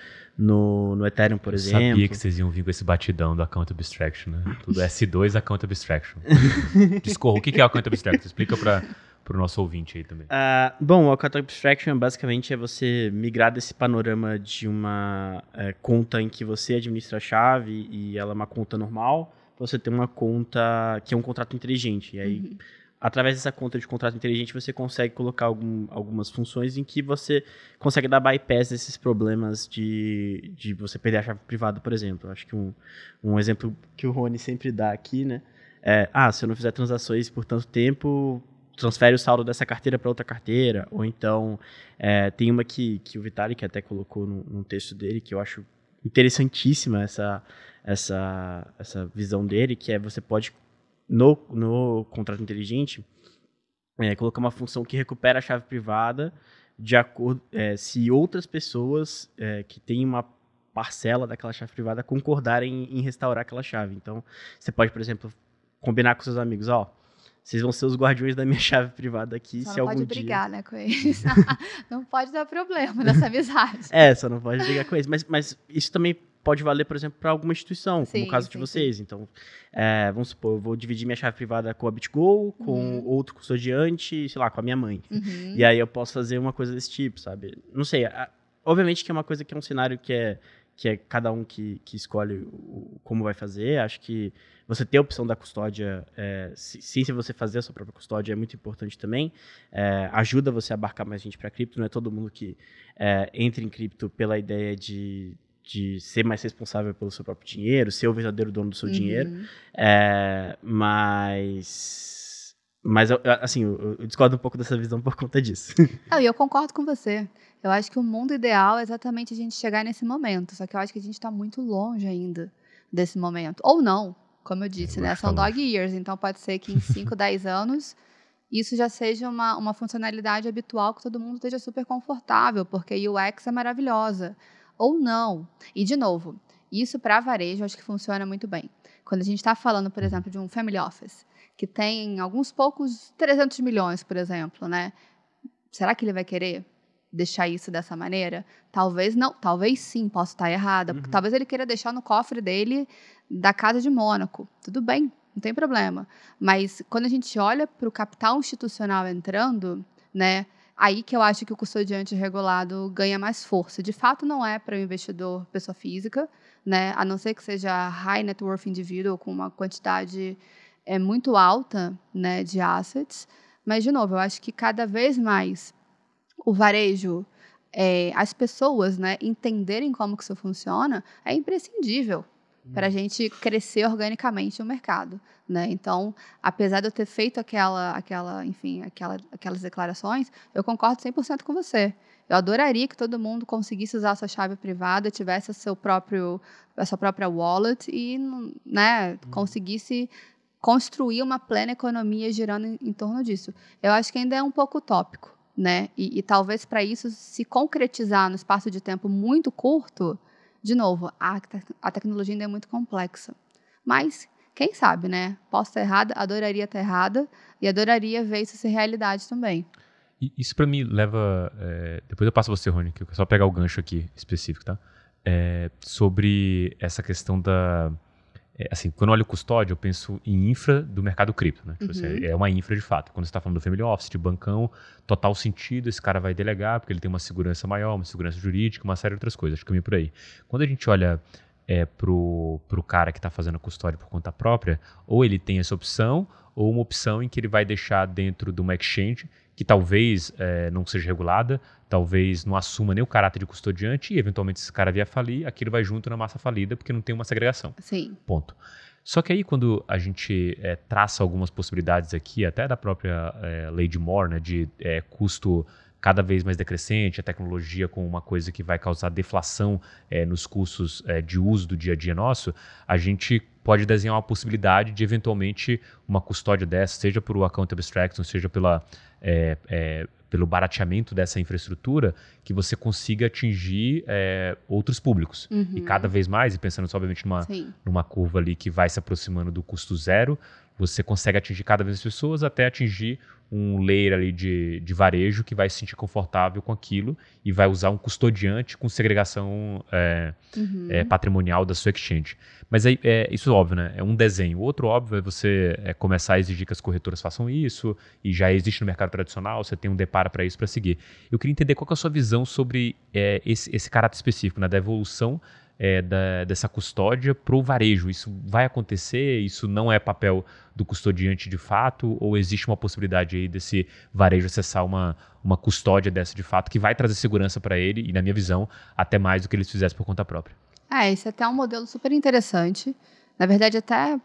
Speaker 2: no, no Ethereum, por Eu exemplo.
Speaker 1: sabia que vocês iam vir com esse batidão do account abstraction, né? Tudo S2 account abstraction. Discorra, o que é account abstraction? Explica para para o nosso ouvinte aí também. Uh,
Speaker 2: bom, o account abstraction basicamente é você migrar desse panorama de uma é, conta em que você administra a chave e ela é uma conta normal você tem uma conta que é um contrato inteligente. E aí, uhum. Através dessa conta de contrato inteligente, você consegue colocar algum, algumas funções em que você consegue dar bypass desses problemas de, de você perder a chave privada, por exemplo. Acho que um, um exemplo que o Rony sempre dá aqui, né? É, ah, se eu não fizer transações por tanto tempo, transfere o saldo dessa carteira para outra carteira. Ou então, é, tem uma que, que o Vitalik até colocou no, num texto dele, que eu acho interessantíssima essa essa, essa visão dele, que é você pode, no, no contrato inteligente, é, colocar uma função que recupera a chave privada de acordo é, se outras pessoas é, que têm uma parcela daquela chave privada concordarem em restaurar aquela chave. Então, você pode, por exemplo, combinar com seus amigos, ó, vocês vão ser os guardiões da minha chave privada aqui.
Speaker 4: Só
Speaker 2: se
Speaker 4: não
Speaker 2: algum
Speaker 4: pode brigar,
Speaker 2: dia...
Speaker 4: né, com eles. não pode dar problema nessa amizade.
Speaker 2: É, só não pode brigar com eles. Mas, mas isso também pode valer, por exemplo, para alguma instituição, sim, como o caso sim, de vocês. Sim. Então, é, vamos supor, eu vou dividir minha chave privada com a BitGo, com uhum. outro custodiante, sei lá, com a minha mãe. Uhum. E aí eu posso fazer uma coisa desse tipo, sabe? Não sei, a, obviamente que é uma coisa que é um cenário que é que é cada um que, que escolhe o, como vai fazer. Acho que você ter a opção da custódia, é, sim, se você fazer a sua própria custódia, é muito importante também. É, ajuda você a abarcar mais gente para cripto. Não é todo mundo que é, entra em cripto pela ideia de de ser mais responsável pelo seu próprio dinheiro, ser o verdadeiro dono do seu uhum. dinheiro. É, mas. Mas, assim, eu, eu, discordo um pouco dessa visão por conta disso.
Speaker 4: Ah, eu concordo com você. Eu acho que o mundo ideal é exatamente a gente chegar nesse momento. Só que eu acho que a gente está muito longe ainda desse momento. Ou não, como eu disse, eu né? São dog years. Então pode ser que em 5, 10 anos isso já seja uma, uma funcionalidade habitual que todo mundo esteja super confortável, porque a UX é maravilhosa. Ou não. E, de novo, isso para varejo acho que funciona muito bem. Quando a gente está falando, por exemplo, de um family office, que tem alguns poucos 300 milhões, por exemplo, né? Será que ele vai querer deixar isso dessa maneira? Talvez não, talvez sim, posso estar errada. Uhum. Talvez ele queira deixar no cofre dele da casa de Mônaco. Tudo bem, não tem problema. Mas quando a gente olha para o capital institucional entrando, né, aí que eu acho que o custodiante regulado ganha mais força. De fato, não é para o investidor pessoa física, né, a não ser que seja high net worth individual com uma quantidade é, muito alta né, de assets. Mas, de novo, eu acho que cada vez mais o varejo, é, as pessoas né, entenderem como que isso funciona, é imprescindível para a uhum. gente crescer organicamente no mercado, né? Então, apesar de eu ter feito aquela, aquela, enfim, aquela, aquelas declarações, eu concordo 100% com você. Eu adoraria que todo mundo conseguisse usar a sua chave privada, tivesse seu próprio, a sua própria wallet e, né, uhum. conseguisse construir uma plena economia girando em, em torno disso. Eu acho que ainda é um pouco utópico, né? E, e talvez para isso se concretizar no espaço de tempo muito curto, de novo, a, a tecnologia ainda é muito complexa. Mas, quem sabe, né? Posso estar errada, adoraria estar errada e adoraria ver isso ser realidade também.
Speaker 1: Isso para mim leva. É, depois eu passo você, Rony, que eu só pegar o gancho aqui específico, tá? É, sobre essa questão da. É, assim, quando eu olho custódia, eu penso em infra do mercado cripto, né? Tipo assim, uhum. é uma infra de fato. Quando você está falando do family office, de bancão, total sentido, esse cara vai delegar, porque ele tem uma segurança maior, uma segurança jurídica, uma série de outras coisas. Acho que caminho por aí. Quando a gente olha é, pro, pro cara que está fazendo a custódia por conta própria, ou ele tem essa opção, ou uma opção em que ele vai deixar dentro de uma exchange que talvez é, não seja regulada, talvez não assuma nem o caráter de custodiante e eventualmente se esse cara vier falir, aquilo vai junto na massa falida porque não tem uma segregação.
Speaker 4: Sim.
Speaker 1: Ponto. Só que aí quando a gente é, traça algumas possibilidades aqui, até da própria é, lei de Moore, né, de é, custo cada vez mais decrescente, a tecnologia com uma coisa que vai causar deflação é, nos custos é, de uso do dia a dia nosso, a gente pode desenhar uma possibilidade de eventualmente uma custódia dessa, seja por account abstraction, seja pela é, é, pelo barateamento dessa infraestrutura, que você consiga atingir é, outros públicos. Uhum. E cada vez mais, e pensando só, obviamente numa, numa curva ali que vai se aproximando do custo zero, você consegue atingir cada vez mais pessoas até atingir um layer ali de, de varejo que vai se sentir confortável com aquilo e vai usar um custodiante com segregação é, uhum. é, patrimonial da sua exchange. Mas é, é, isso é óbvio, né? É um desenho. O outro óbvio é você é, começar a exigir que as corretoras façam isso e já existe no mercado tradicional, você tem um deparo para isso para seguir. Eu queria entender qual é a sua visão sobre é, esse, esse caráter específico, né, da evolução é, da, dessa custódia para o varejo. Isso vai acontecer? Isso não é papel do custodiante de fato? Ou existe uma possibilidade aí desse varejo acessar uma, uma custódia dessa de fato que vai trazer segurança para ele e, na minha visão, até mais do que eles fizessem por conta própria?
Speaker 4: É, esse é até um modelo super interessante. Na verdade, até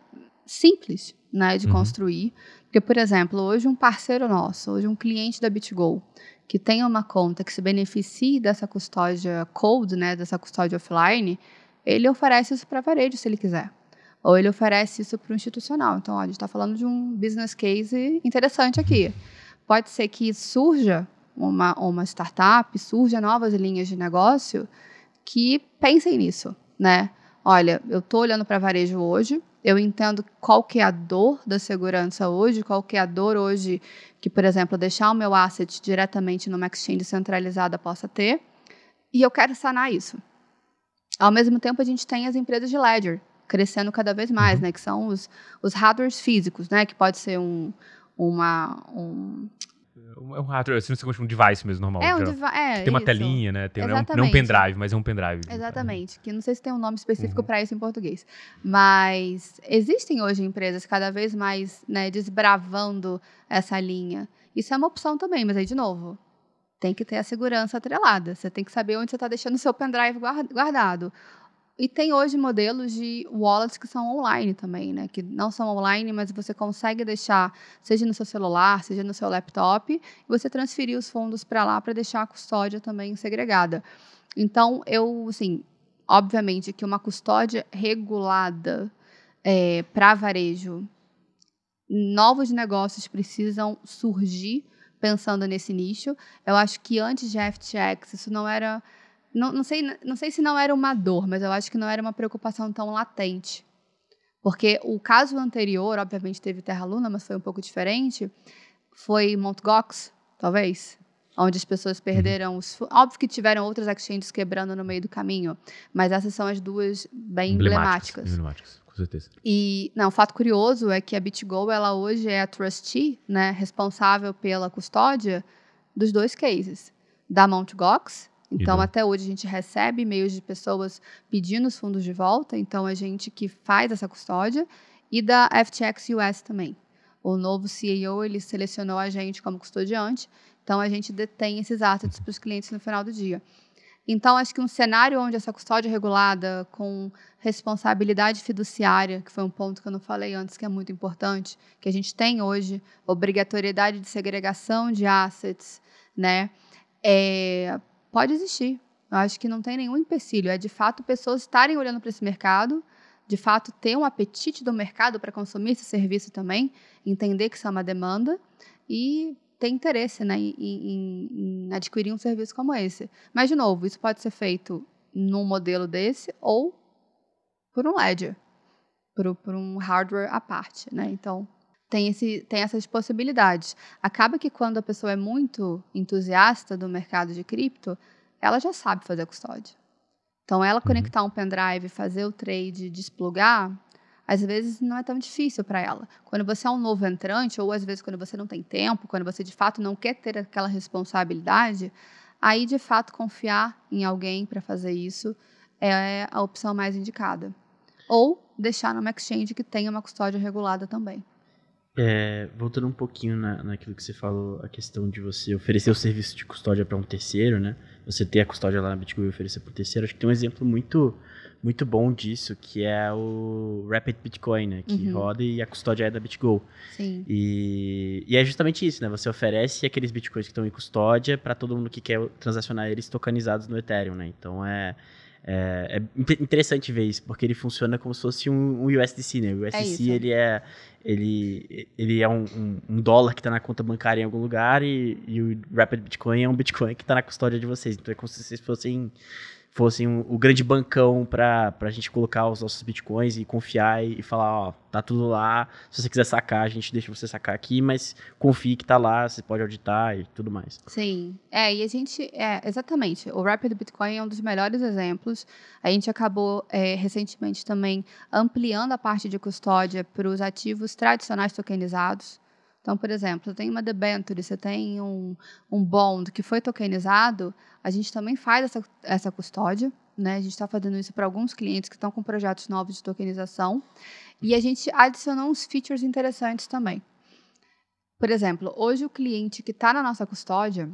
Speaker 4: simples né, de uhum. construir. Porque, por exemplo, hoje um parceiro nosso, hoje um cliente da BitGo, que tenha uma conta que se beneficie dessa custódia cold, né, dessa custódia offline, ele oferece isso para varejo se ele quiser. Ou ele oferece isso para o institucional. Então, ó, a gente está falando de um business case interessante aqui. Pode ser que surja uma, uma startup, surja novas linhas de negócio que pensem nisso, né? Olha, eu estou olhando para varejo hoje, eu entendo qual que é a dor da segurança hoje, qual que é a dor hoje que, por exemplo, deixar o meu asset diretamente numa exchange centralizada possa ter, e eu quero sanar isso. Ao mesmo tempo, a gente tem as empresas de ledger crescendo cada vez mais, uhum. né, que são os, os hardwares físicos, né, que pode ser um, uma, um,
Speaker 1: é um hardware, assim, não um device mesmo, normal.
Speaker 4: É um device, é,
Speaker 1: Tem uma isso. telinha, né? Tem, não, é um, pendrive, mas é um pendrive.
Speaker 4: Exatamente, que não sei se tem um nome específico uhum. para isso em português. Mas existem hoje empresas cada vez mais né, desbravando essa linha. Isso é uma opção também, mas aí, de novo, tem que ter a segurança atrelada. Você tem que saber onde você está deixando o seu pendrive guardado. E tem hoje modelos de wallets que são online também, né? Que não são online, mas você consegue deixar, seja no seu celular, seja no seu laptop, e você transferir os fundos para lá para deixar a custódia também segregada. Então, eu, assim, obviamente que uma custódia regulada é, para varejo novos negócios precisam surgir pensando nesse nicho. Eu acho que antes de FTX isso não era não, não, sei, não sei se não era uma dor, mas eu acho que não era uma preocupação tão latente. Porque o caso anterior, obviamente teve Terra Luna, mas foi um pouco diferente, foi Mt. Gox, talvez, onde as pessoas perderam os. Óbvio que tiveram outras exchanges quebrando no meio do caminho, mas essas são as duas bem emblemáticas.
Speaker 1: Emblemáticas, com certeza.
Speaker 4: E não, o fato curioso é que a BitGo, ela hoje é a trustee, né, responsável pela custódia dos dois cases, da Mt. Gox então, até hoje, a gente recebe e-mails de pessoas pedindo os fundos de volta. Então, é gente que faz essa custódia. E da FTX US também. O novo CEO, ele selecionou a gente como custodiante. Então, a gente detém esses assets para os clientes no final do dia. Então, acho que um cenário onde essa custódia regulada, com responsabilidade fiduciária, que foi um ponto que eu não falei antes, que é muito importante, que a gente tem hoje, obrigatoriedade de segregação de assets, né? É, pode existir. Eu acho que não tem nenhum empecilho. É de fato pessoas estarem olhando para esse mercado, de fato ter um apetite do mercado para consumir esse serviço também, entender que isso é uma demanda e ter interesse né, em, em, em adquirir um serviço como esse. Mas, de novo, isso pode ser feito num modelo desse ou por um ledger, por, por um hardware à parte. Né? Então, tem, esse, tem essas possibilidades. Acaba que quando a pessoa é muito entusiasta do mercado de cripto, ela já sabe fazer a custódia. Então, ela uhum. conectar um pendrive, fazer o trade, desplugar, às vezes não é tão difícil para ela. Quando você é um novo entrante, ou às vezes quando você não tem tempo, quando você de fato não quer ter aquela responsabilidade, aí de fato confiar em alguém para fazer isso é a opção mais indicada. Ou deixar numa exchange que tenha uma custódia regulada também.
Speaker 2: É, voltando um pouquinho na, naquilo que você falou, a questão de você oferecer o serviço de custódia para um terceiro, né? Você ter a custódia lá na BitGo e oferecer para o terceiro. Acho que tem um exemplo muito, muito bom disso, que é o Rapid Bitcoin, né? Que uhum. roda e a custódia é da BitGo.
Speaker 4: Sim.
Speaker 2: E, e é justamente isso, né? Você oferece aqueles Bitcoins que estão em custódia para todo mundo que quer transacionar eles tokenizados no Ethereum, né? Então é é, é, interessante ver isso, porque ele funciona como se fosse um, um USDC, né? O USDC, é ele é, ele, ele é um, um, um dólar que está na conta bancária em algum lugar e, e, o Rapid Bitcoin é um Bitcoin que está na custódia de vocês. Então é como se vocês fossem fossem um, o grande bancão para a gente colocar os nossos bitcoins e confiar e, e, falar, ó, tá tudo lá, se você quiser sacar, a gente deixa você sacar aqui, mas confie que tá lá, você pode auditar e tudo mais.
Speaker 4: Sim, é, e a gente, é, exatamente, o Rapid Bitcoin é um dos melhores exemplos, a gente acabou é, recentemente também ampliando a parte de custódia para os ativos tradicionais tokenizados, então, por exemplo, você tem uma debenture, você tem um, um bond que foi tokenizado, a gente também faz essa, essa custódia, né? A gente está fazendo isso para alguns clientes que estão com projetos novos de tokenização. E a gente adicionou uns features interessantes também. Por exemplo, hoje o cliente que está na nossa custódia,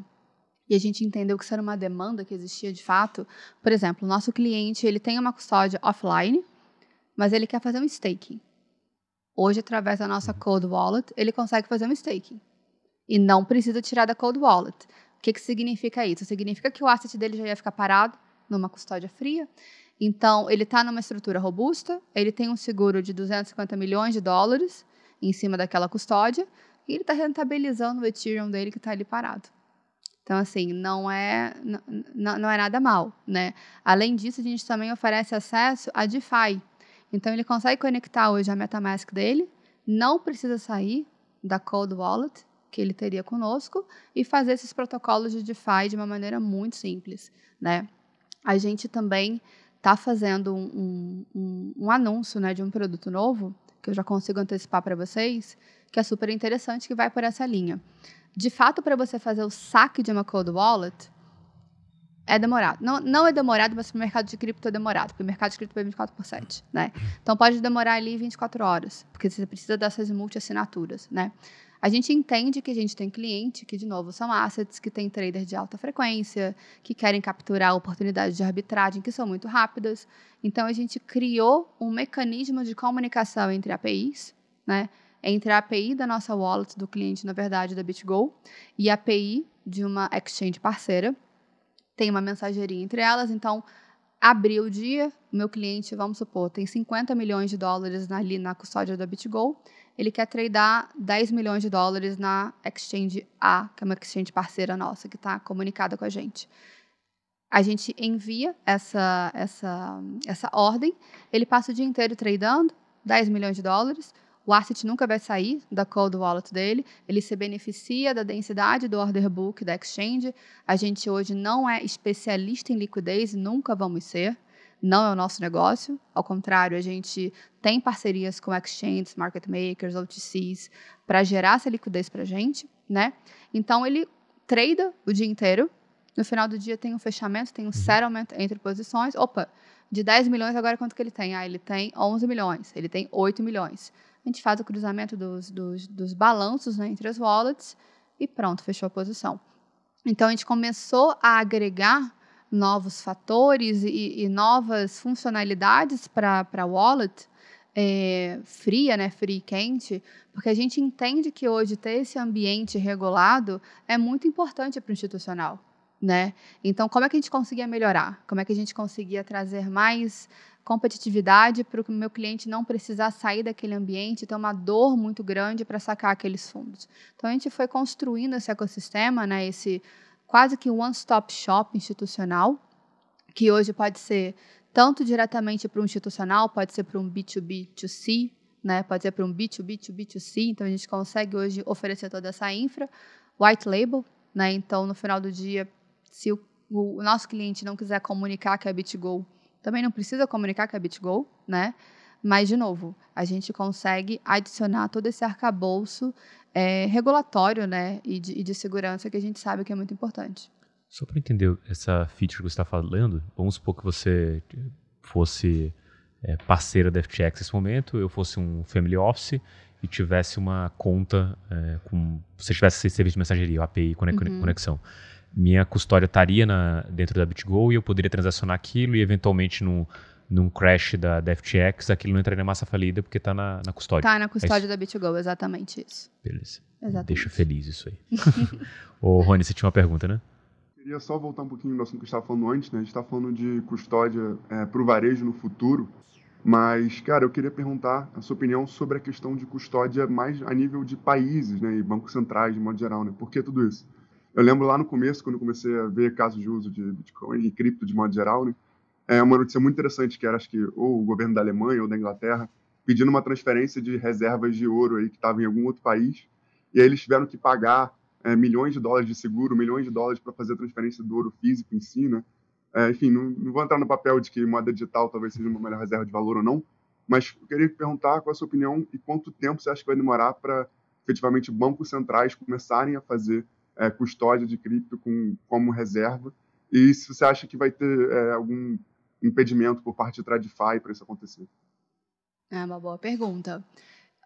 Speaker 4: e a gente entendeu que isso era uma demanda que existia de fato. Por exemplo, o nosso cliente ele tem uma custódia offline, mas ele quer fazer um staking. Hoje, através da nossa Cold Wallet, ele consegue fazer um staking. E não precisa tirar da Cold Wallet. O que, que significa isso? Significa que o asset dele já ia ficar parado numa custódia fria. Então, ele está numa estrutura robusta, ele tem um seguro de 250 milhões de dólares em cima daquela custódia, e ele está rentabilizando o Ethereum dele que está ali parado. Então, assim, não é, não, não é nada mal, né? Além disso, a gente também oferece acesso a DeFi, então ele consegue conectar hoje a MetaMask dele, não precisa sair da Cold Wallet que ele teria conosco e fazer esses protocolos de DeFi de uma maneira muito simples, né? A gente também está fazendo um, um, um, anúncio né, de um produto novo, que eu já consigo antecipar para vocês, que é super interessante, que vai por essa linha. De fato, para você fazer o saque de uma Cold Wallet, é demorado. Não, não é demorado, mas para o mercado de cripto é demorado, porque o mercado de cripto é 24 por 7, né? Então pode demorar ali 24 horas, porque você precisa dessas multi-assinaturas, né? A gente entende que a gente tem cliente que, de novo, são assets que têm traders de alta frequência, que querem capturar oportunidades de arbitragem que são muito rápidas. Então, a gente criou um mecanismo de comunicação entre APIs, né? Entre a API da nossa wallet, do cliente, na verdade, da BitGo, e a API de uma exchange parceira, tem uma mensageria entre elas, então abriu o dia, meu cliente, vamos supor, tem 50 milhões de dólares ali na custódia da BitGo, ele quer tradear 10 milhões de dólares na Exchange A, que é uma exchange parceira nossa, que está comunicada com a gente. A gente envia essa, essa, essa ordem, ele passa o dia inteiro tradeando, 10 milhões de dólares, o asset nunca vai sair da cold wallet dele, ele se beneficia da densidade do order book da exchange. A gente hoje não é especialista em liquidez, nunca vamos ser não é o nosso negócio. Ao contrário, a gente tem parcerias com exchanges, market makers, OTCs, para gerar essa liquidez para a gente, né? Então, ele trada o dia inteiro. No final do dia tem um fechamento, tem um uhum. settlement entre posições. Opa, de 10 milhões, agora quanto que ele tem? Ah, ele tem 11 milhões, ele tem 8 milhões. A gente faz o cruzamento dos, dos, dos balanços né, entre as wallets e pronto, fechou a posição. Então, a gente começou a agregar novos fatores e, e novas funcionalidades para a wallet é, fria, né, fria e quente, porque a gente entende que hoje ter esse ambiente regulado é muito importante para o institucional. Né? Então, como é que a gente conseguia melhorar? Como é que a gente conseguia trazer mais competitividade para o meu cliente não precisar sair daquele ambiente ter uma dor muito grande para sacar aqueles fundos? Então, a gente foi construindo esse ecossistema, né, esse quase que one-stop shop institucional, que hoje pode ser tanto diretamente para um institucional, pode ser para um B2B2C, né? pode ser para um B2B2B2C, então a gente consegue hoje oferecer toda essa infra, white label, né? então no final do dia, se o, o nosso cliente não quiser comunicar que é BitGo, também não precisa comunicar que é BitGo, né? Mas, de novo, a gente consegue adicionar todo esse arcabouço é, regulatório né, e de, e, de, segurança que a gente sabe que é muito importante.
Speaker 1: Só para entender essa feature que você está falando, vamos supor que você fosse é, parceira da FTX nesse momento, eu fosse um family office e tivesse uma conta é, com. Você tivesse esse serviço de mensageria, API, uhum. Minha custódia estaria na, dentro da BitGo e eu poderia transacionar aquilo e eventualmente no num crash da, da FTX, aquilo não entraria na massa falida porque está na, na custódia.
Speaker 4: Está na custódia é da BitGo, exatamente isso.
Speaker 1: Beleza. Exatamente. Deixa feliz isso aí. Ô, Rony, você tinha uma pergunta, né?
Speaker 3: Queria só voltar um pouquinho no assunto que a gente estava falando antes, né? A gente está falando de custódia é, para o varejo no futuro, mas, cara, eu queria perguntar a sua opinião sobre a questão de custódia mais a nível de países, né? E bancos centrais, de modo geral, né? Por que tudo isso? Eu lembro lá no começo, quando comecei a ver casos de uso de Bitcoin e cripto de modo geral, né? é uma notícia muito interessante, que era, acho que, ou o governo da Alemanha ou da Inglaterra, pedindo uma transferência de reservas de ouro aí que estavam em algum outro país, e aí eles tiveram que pagar é, milhões de dólares de seguro, milhões de dólares para fazer a transferência do ouro físico em si, né? É, enfim, não, não, vou entrar no papel de que moeda digital talvez seja uma melhor reserva de valor ou não, mas eu queria perguntar qual a sua opinião e quanto tempo você acha que vai demorar para efetivamente bancos centrais começarem a fazer é, custódia de cripto com, como reserva, e se você acha que vai ter é, algum impedimento por parte de TradFi para isso acontecer?
Speaker 4: É uma boa pergunta.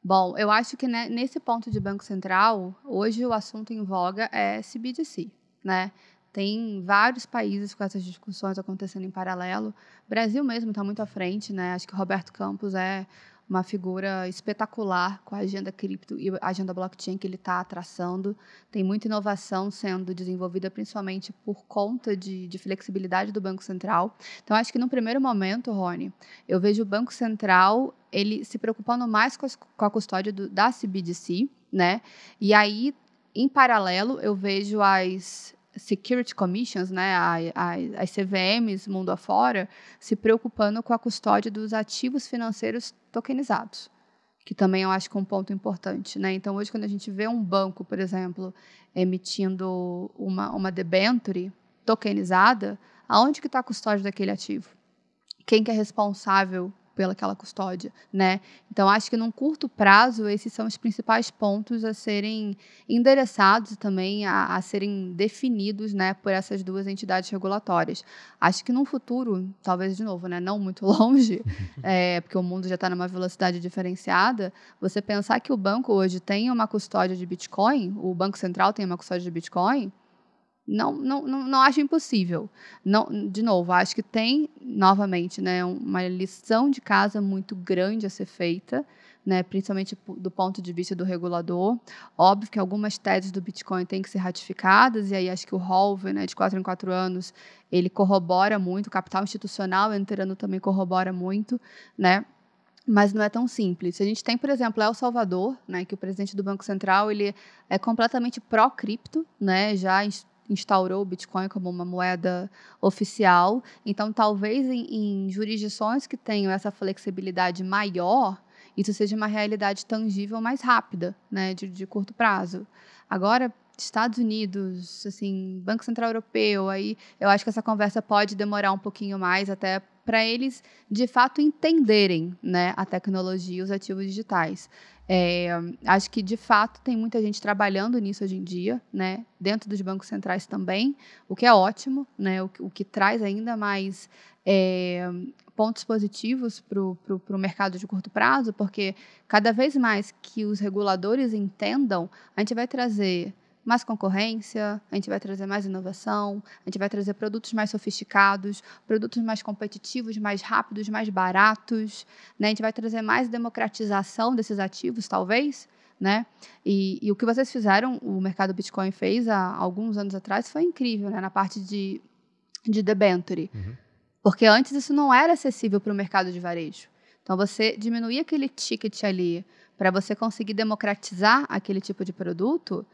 Speaker 4: Bom, eu acho que né, nesse ponto de Banco Central, hoje o assunto em voga é CBDC, né? Tem vários países com essas discussões acontecendo em paralelo. O Brasil mesmo está muito à frente, né? Acho que o Roberto Campos é uma figura espetacular com a agenda cripto e a agenda blockchain que ele está traçando. Tem muita inovação sendo desenvolvida, principalmente por conta de, de, flexibilidade do Banco Central. Então, acho que no primeiro momento, Rony, eu vejo o Banco Central ele se preocupando mais com, a custódia do, da CBDC, né? E aí, em paralelo, eu vejo as Security Commissions, né, as CVMs mundo afora, se preocupando com a custódia dos ativos financeiros tokenizados, que também eu acho que é um ponto importante. Né? Então, hoje, quando a gente vê um banco, por exemplo, emitindo uma, uma debenture tokenizada, aonde que está a custódia daquele ativo? Quem que é responsável pelaquela custódia, né? Então acho que num curto prazo esses são os principais pontos a serem endereçados também a, a, serem definidos, né, por essas duas entidades regulatórias. Acho que num futuro, talvez de novo, né, não muito longe, é, porque o mundo já está numa velocidade diferenciada, você pensar que o banco hoje tem uma custódia de Bitcoin, o banco central tem uma custódia de Bitcoin, não, não, não, não acho impossível. Não, de novo, acho que tem, novamente, né, uma lição de casa muito grande a ser feita, né, principalmente do ponto de vista do regulador. Óbvio que algumas teses do Bitcoin têm que ser ratificadas, e aí acho que o Holver, né, de quatro em quatro anos, ele corrobora muito, o capital institucional entrando também corrobora muito, né, mas não é tão simples. A gente tem, por exemplo, El Salvador, né, que o presidente do Banco Central ele é completamente pró-cripto, né, já instaurou o Bitcoin como uma moeda oficial. Então, talvez em, em jurisdições que tenham essa flexibilidade maior, isso seja uma realidade tangível mais rápida, né, de, de curto prazo. Agora, Estados Unidos, assim, Banco Central Europeu, aí eu acho que essa conversa pode demorar um pouquinho mais até para eles de fato entenderem né, a tecnologia e os ativos digitais. É, acho que de fato tem muita gente trabalhando nisso hoje em dia, né, dentro dos bancos centrais também, o que é ótimo, né, o, o que traz ainda mais é, pontos positivos para o mercado de curto prazo, porque cada vez mais que os reguladores entendam, a gente vai trazer mais concorrência, a gente vai trazer mais inovação, a gente vai trazer produtos mais sofisticados, produtos mais competitivos, mais rápidos, mais baratos, né? A gente vai trazer mais democratização desses ativos, talvez, né? E, e o que vocês fizeram, o mercado Bitcoin fez há alguns anos atrás, foi incrível, né? Na parte de, de debenture. Uhum. Porque antes isso não era acessível para o mercado de varejo. Então, você diminuir aquele ticket ali para você conseguir democratizar aquele tipo de produto,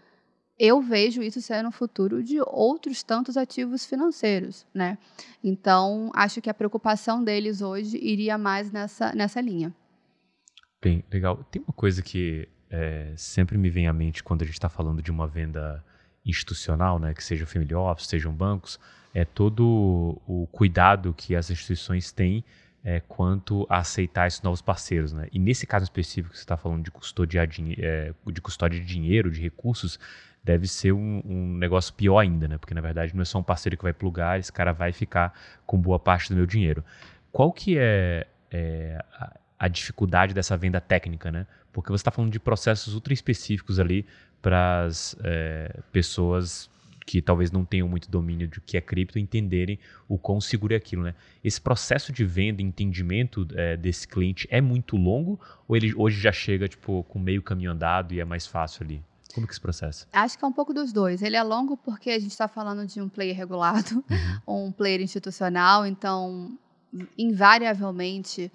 Speaker 4: eu vejo isso sendo no futuro de outros tantos ativos financeiros, né? Então, acho que a preocupação deles hoje iria mais nessa, nessa linha.
Speaker 1: Bem, legal. Tem uma coisa que é, sempre me vem à mente quando a gente está falando de uma venda institucional, né, que seja family office, sejam bancos, é todo o cuidado que as instituições têm é, quanto a aceitar esses novos parceiros. Né? E nesse caso específico que você está falando de custódia, é, de custódia de dinheiro, de recursos, deve ser um, um, negócio pior ainda, né? Porque na verdade não é só um parceiro que vai plugar, esse cara vai ficar com boa parte do meu dinheiro. Qual que é, é a, a, dificuldade dessa venda técnica, né? Porque você está falando de processos ultra específicos ali para as é, pessoas que talvez não tenham muito domínio do que é cripto entenderem o quão seguro é aquilo, né? Esse processo de venda, entendimento é, desse cliente é muito longo ou ele hoje já chega tipo com meio caminho andado e é mais fácil ali? Como que esse processo?
Speaker 4: Acho que é um pouco dos dois. Ele é longo porque a gente está falando de um player regulado, uhum. um player institucional, então, invariavelmente,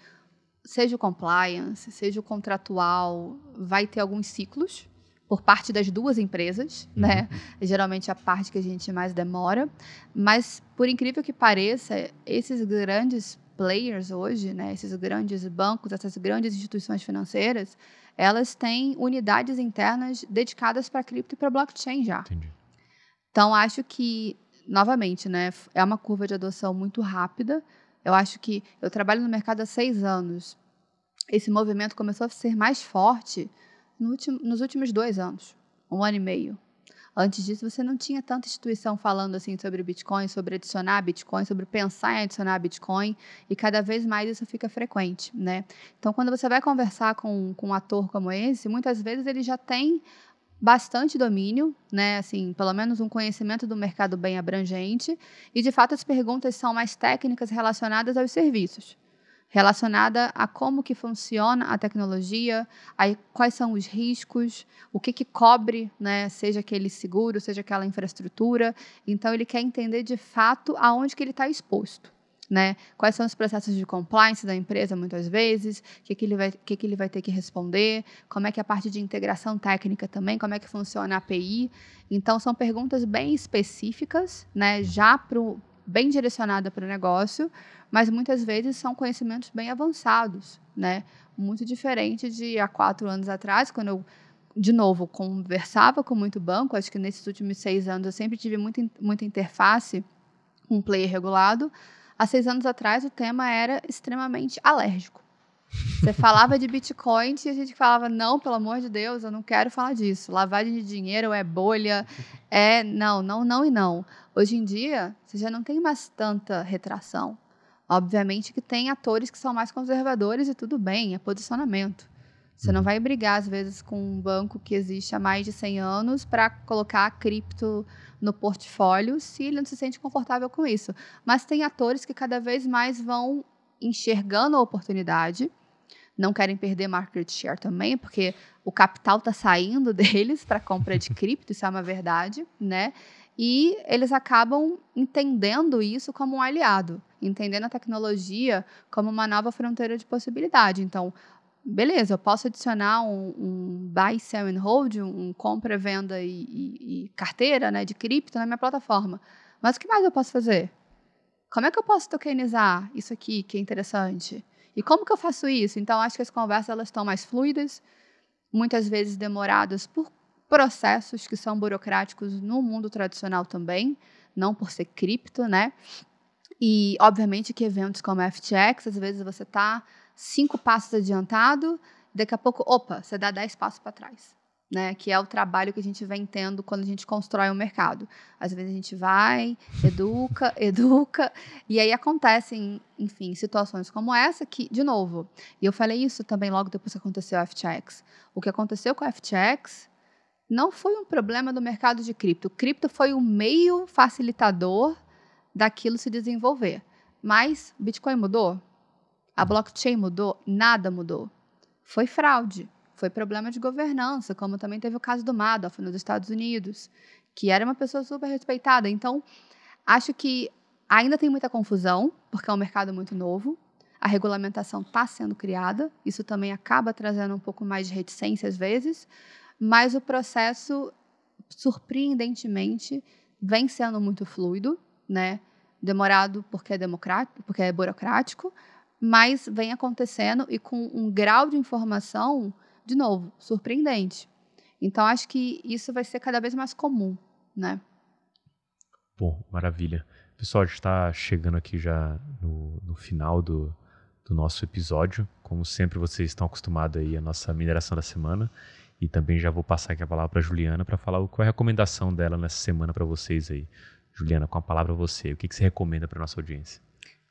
Speaker 4: seja o compliance, seja o contratual, vai ter alguns ciclos por parte das duas empresas, uhum. né? Geralmente a parte que a gente mais demora. Mas, por incrível que pareça, esses grandes players hoje, né? Esses grandes bancos, essas grandes instituições financeiras, elas têm unidades internas dedicadas para cripto e para blockchain já. Entendi. Então, acho que, novamente, né, é uma curva de adoção muito rápida. Eu acho que eu trabalho no mercado há seis anos. Esse movimento começou a ser mais forte no último, nos últimos dois anos, um ano e meio. Antes disso, você não tinha tanta instituição falando assim sobre Bitcoin, sobre adicionar Bitcoin, sobre pensar em adicionar Bitcoin, e cada vez mais isso fica frequente, né? Então, quando você vai conversar com, com um ator como esse, muitas vezes ele já tem bastante domínio, né? Assim, pelo menos um conhecimento do mercado bem abrangente, e de fato as perguntas são mais técnicas relacionadas aos serviços relacionada a como que funciona a tecnologia, aí quais são os riscos, o que que cobre, né, seja aquele seguro, seja aquela infraestrutura. Então ele quer entender de fato aonde que ele está exposto. Né? Quais são os processos de compliance da empresa, muitas vezes, o que, que, ele vai, que, que ele vai ter que responder, como é que é a parte de integração técnica também, como é que funciona a API. Então, são perguntas bem específicas, né? já pro, bem direcionada para o negócio, mas muitas vezes são conhecimentos bem avançados, né? Muito diferente de há quatro anos atrás, quando eu, de novo, conversava com muito banco. Acho que nesses últimos seis anos eu sempre tive muita, muita interface com um player regulado. Há seis anos atrás o tema era extremamente alérgico. Você falava de Bitcoin e a gente falava, não, pelo amor de Deus, eu não quero falar disso. Lavagem de dinheiro é bolha, é não, não, não e não. Hoje em dia, você já não tem mais tanta retração. Obviamente que tem atores que são mais conservadores e tudo bem, é posicionamento. Você não uhum. vai brigar, às vezes, com um banco que existe há mais de 100 anos para colocar cripto no portfólio se ele não se sente confortável com isso. Mas tem atores que cada vez mais vão enxergando a oportunidade, não querem perder market share também, porque o capital está saindo deles para compra de cripto, isso é uma verdade, né? e eles acabam entendendo isso como um aliado, entendendo a tecnologia como uma nova fronteira de possibilidade. Então, beleza, eu posso adicionar um, um buy, sell and hold, um compra, venda e, e, e, carteira né, de cripto na minha plataforma. Mas o que mais eu posso fazer? Como é que eu posso tokenizar isso aqui que é interessante? E como que eu faço isso? Então, acho que as conversas elas estão mais fluidas, muitas vezes demoradas por processos que são burocráticos no mundo tradicional também, não por ser cripto, né? E, obviamente, que eventos como a FTX, às vezes você está cinco passos adiantado, daqui a pouco, opa, você dá dez passos para trás. Né, que é o trabalho que a gente vem tendo quando a gente constrói um mercado. Às vezes a gente vai, educa, educa, e aí acontecem, enfim, situações como essa que, de novo, e eu falei isso também logo depois que aconteceu a FTX. O que aconteceu com a FTX não foi um problema do mercado de cripto. Cripto foi o meio facilitador daquilo se desenvolver. Mas Bitcoin mudou? A blockchain mudou? Nada mudou. Foi fraude, foi problema de governança, como também teve o caso do Madoff nos Estados Unidos, que era uma pessoa super respeitada. Então, acho que ainda tem muita confusão, porque é um mercado muito novo. A regulamentação está sendo criada, isso também acaba trazendo um pouco mais de reticência às vezes, mas o processo, surpreendentemente, vem sendo muito fluido, né? Demorado porque é democrático, porque é burocrático, mas vem acontecendo e com um grau de informação, de novo, surpreendente. Então acho que isso vai ser cada vez mais comum, né?
Speaker 1: Bom, maravilha. Pessoal, a gente está chegando aqui já no, no final do, do nosso episódio. Como sempre, vocês estão acostumados aí à nossa mineração da semana. E também já vou passar aqui a palavra para Juliana para falar qual é a recomendação dela nessa semana para vocês aí. Juliana, com a palavra você, o que, que você recomenda para nossa audiência?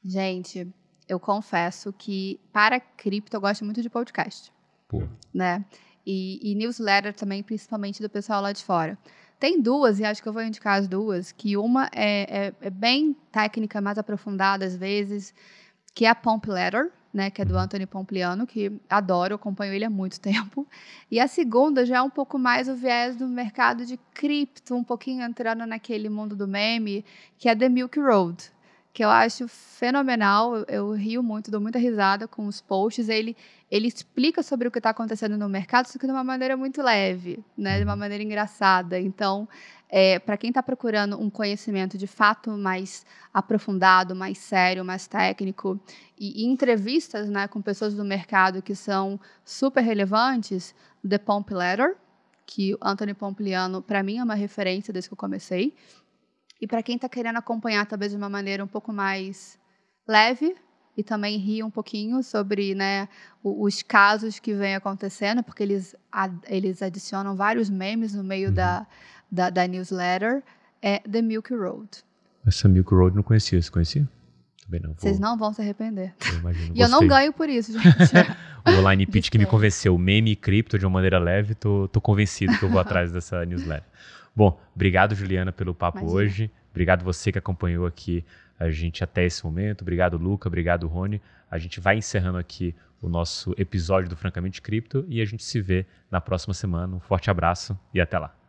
Speaker 4: Gente, eu confesso que para cripto eu gosto muito de podcast. Pô. Né? E, e newsletter também, principalmente do pessoal lá de fora. Tem duas, e acho que eu vou indicar as duas, que uma é, é, é bem técnica, mais aprofundada às vezes, que é a Pump Letter, né, que é do uhum. Anthony Pompliano, que adoro, acompanho ele há muito tempo. E a segunda já é um pouco mais o viés do mercado de cripto, um pouquinho entrando naquele mundo do meme, que é The Milk Road, que eu acho fenomenal. Eu, eu rio muito, dou muita risada com os posts. Ele, ele explica sobre o que está acontecendo no mercado, só que de uma maneira muito leve, né, de uma uhum. maneira engraçada. Então, é, para quem está procurando um conhecimento de fato mais aprofundado, mais sério, mais técnico, e, e, entrevistas né, com pessoas do mercado que são super relevantes, The Pomp Letter, que o Anthony Pompliano, para mim, é uma referência desde que eu comecei. E para quem está querendo acompanhar, talvez de uma maneira um pouco mais leve, e também rir um pouquinho sobre né, os casos que vêm acontecendo, porque eles, eles adicionam vários memes no meio uhum. da, da, da, newsletter, é The Milk Road.
Speaker 1: Essa Milk Road não conhecia, você conhecia?
Speaker 4: Também não. Vou... Vocês não vão se arrepender. Eu imagino, e eu não ganho por isso, gente.
Speaker 1: o online pitch que me convenceu, meme e cripto de uma maneira leve, tô, tô convencido que eu vou atrás dessa newsletter. Bom, obrigado, Juliana, pelo papo Imagina. hoje. Obrigado você que acompanhou aqui a gente até esse momento. Obrigado, Luca. Obrigado, Rony. A gente vai encerrando aqui o nosso episódio do Francamente Cripto e a gente se vê na próxima semana. Um forte abraço e até lá.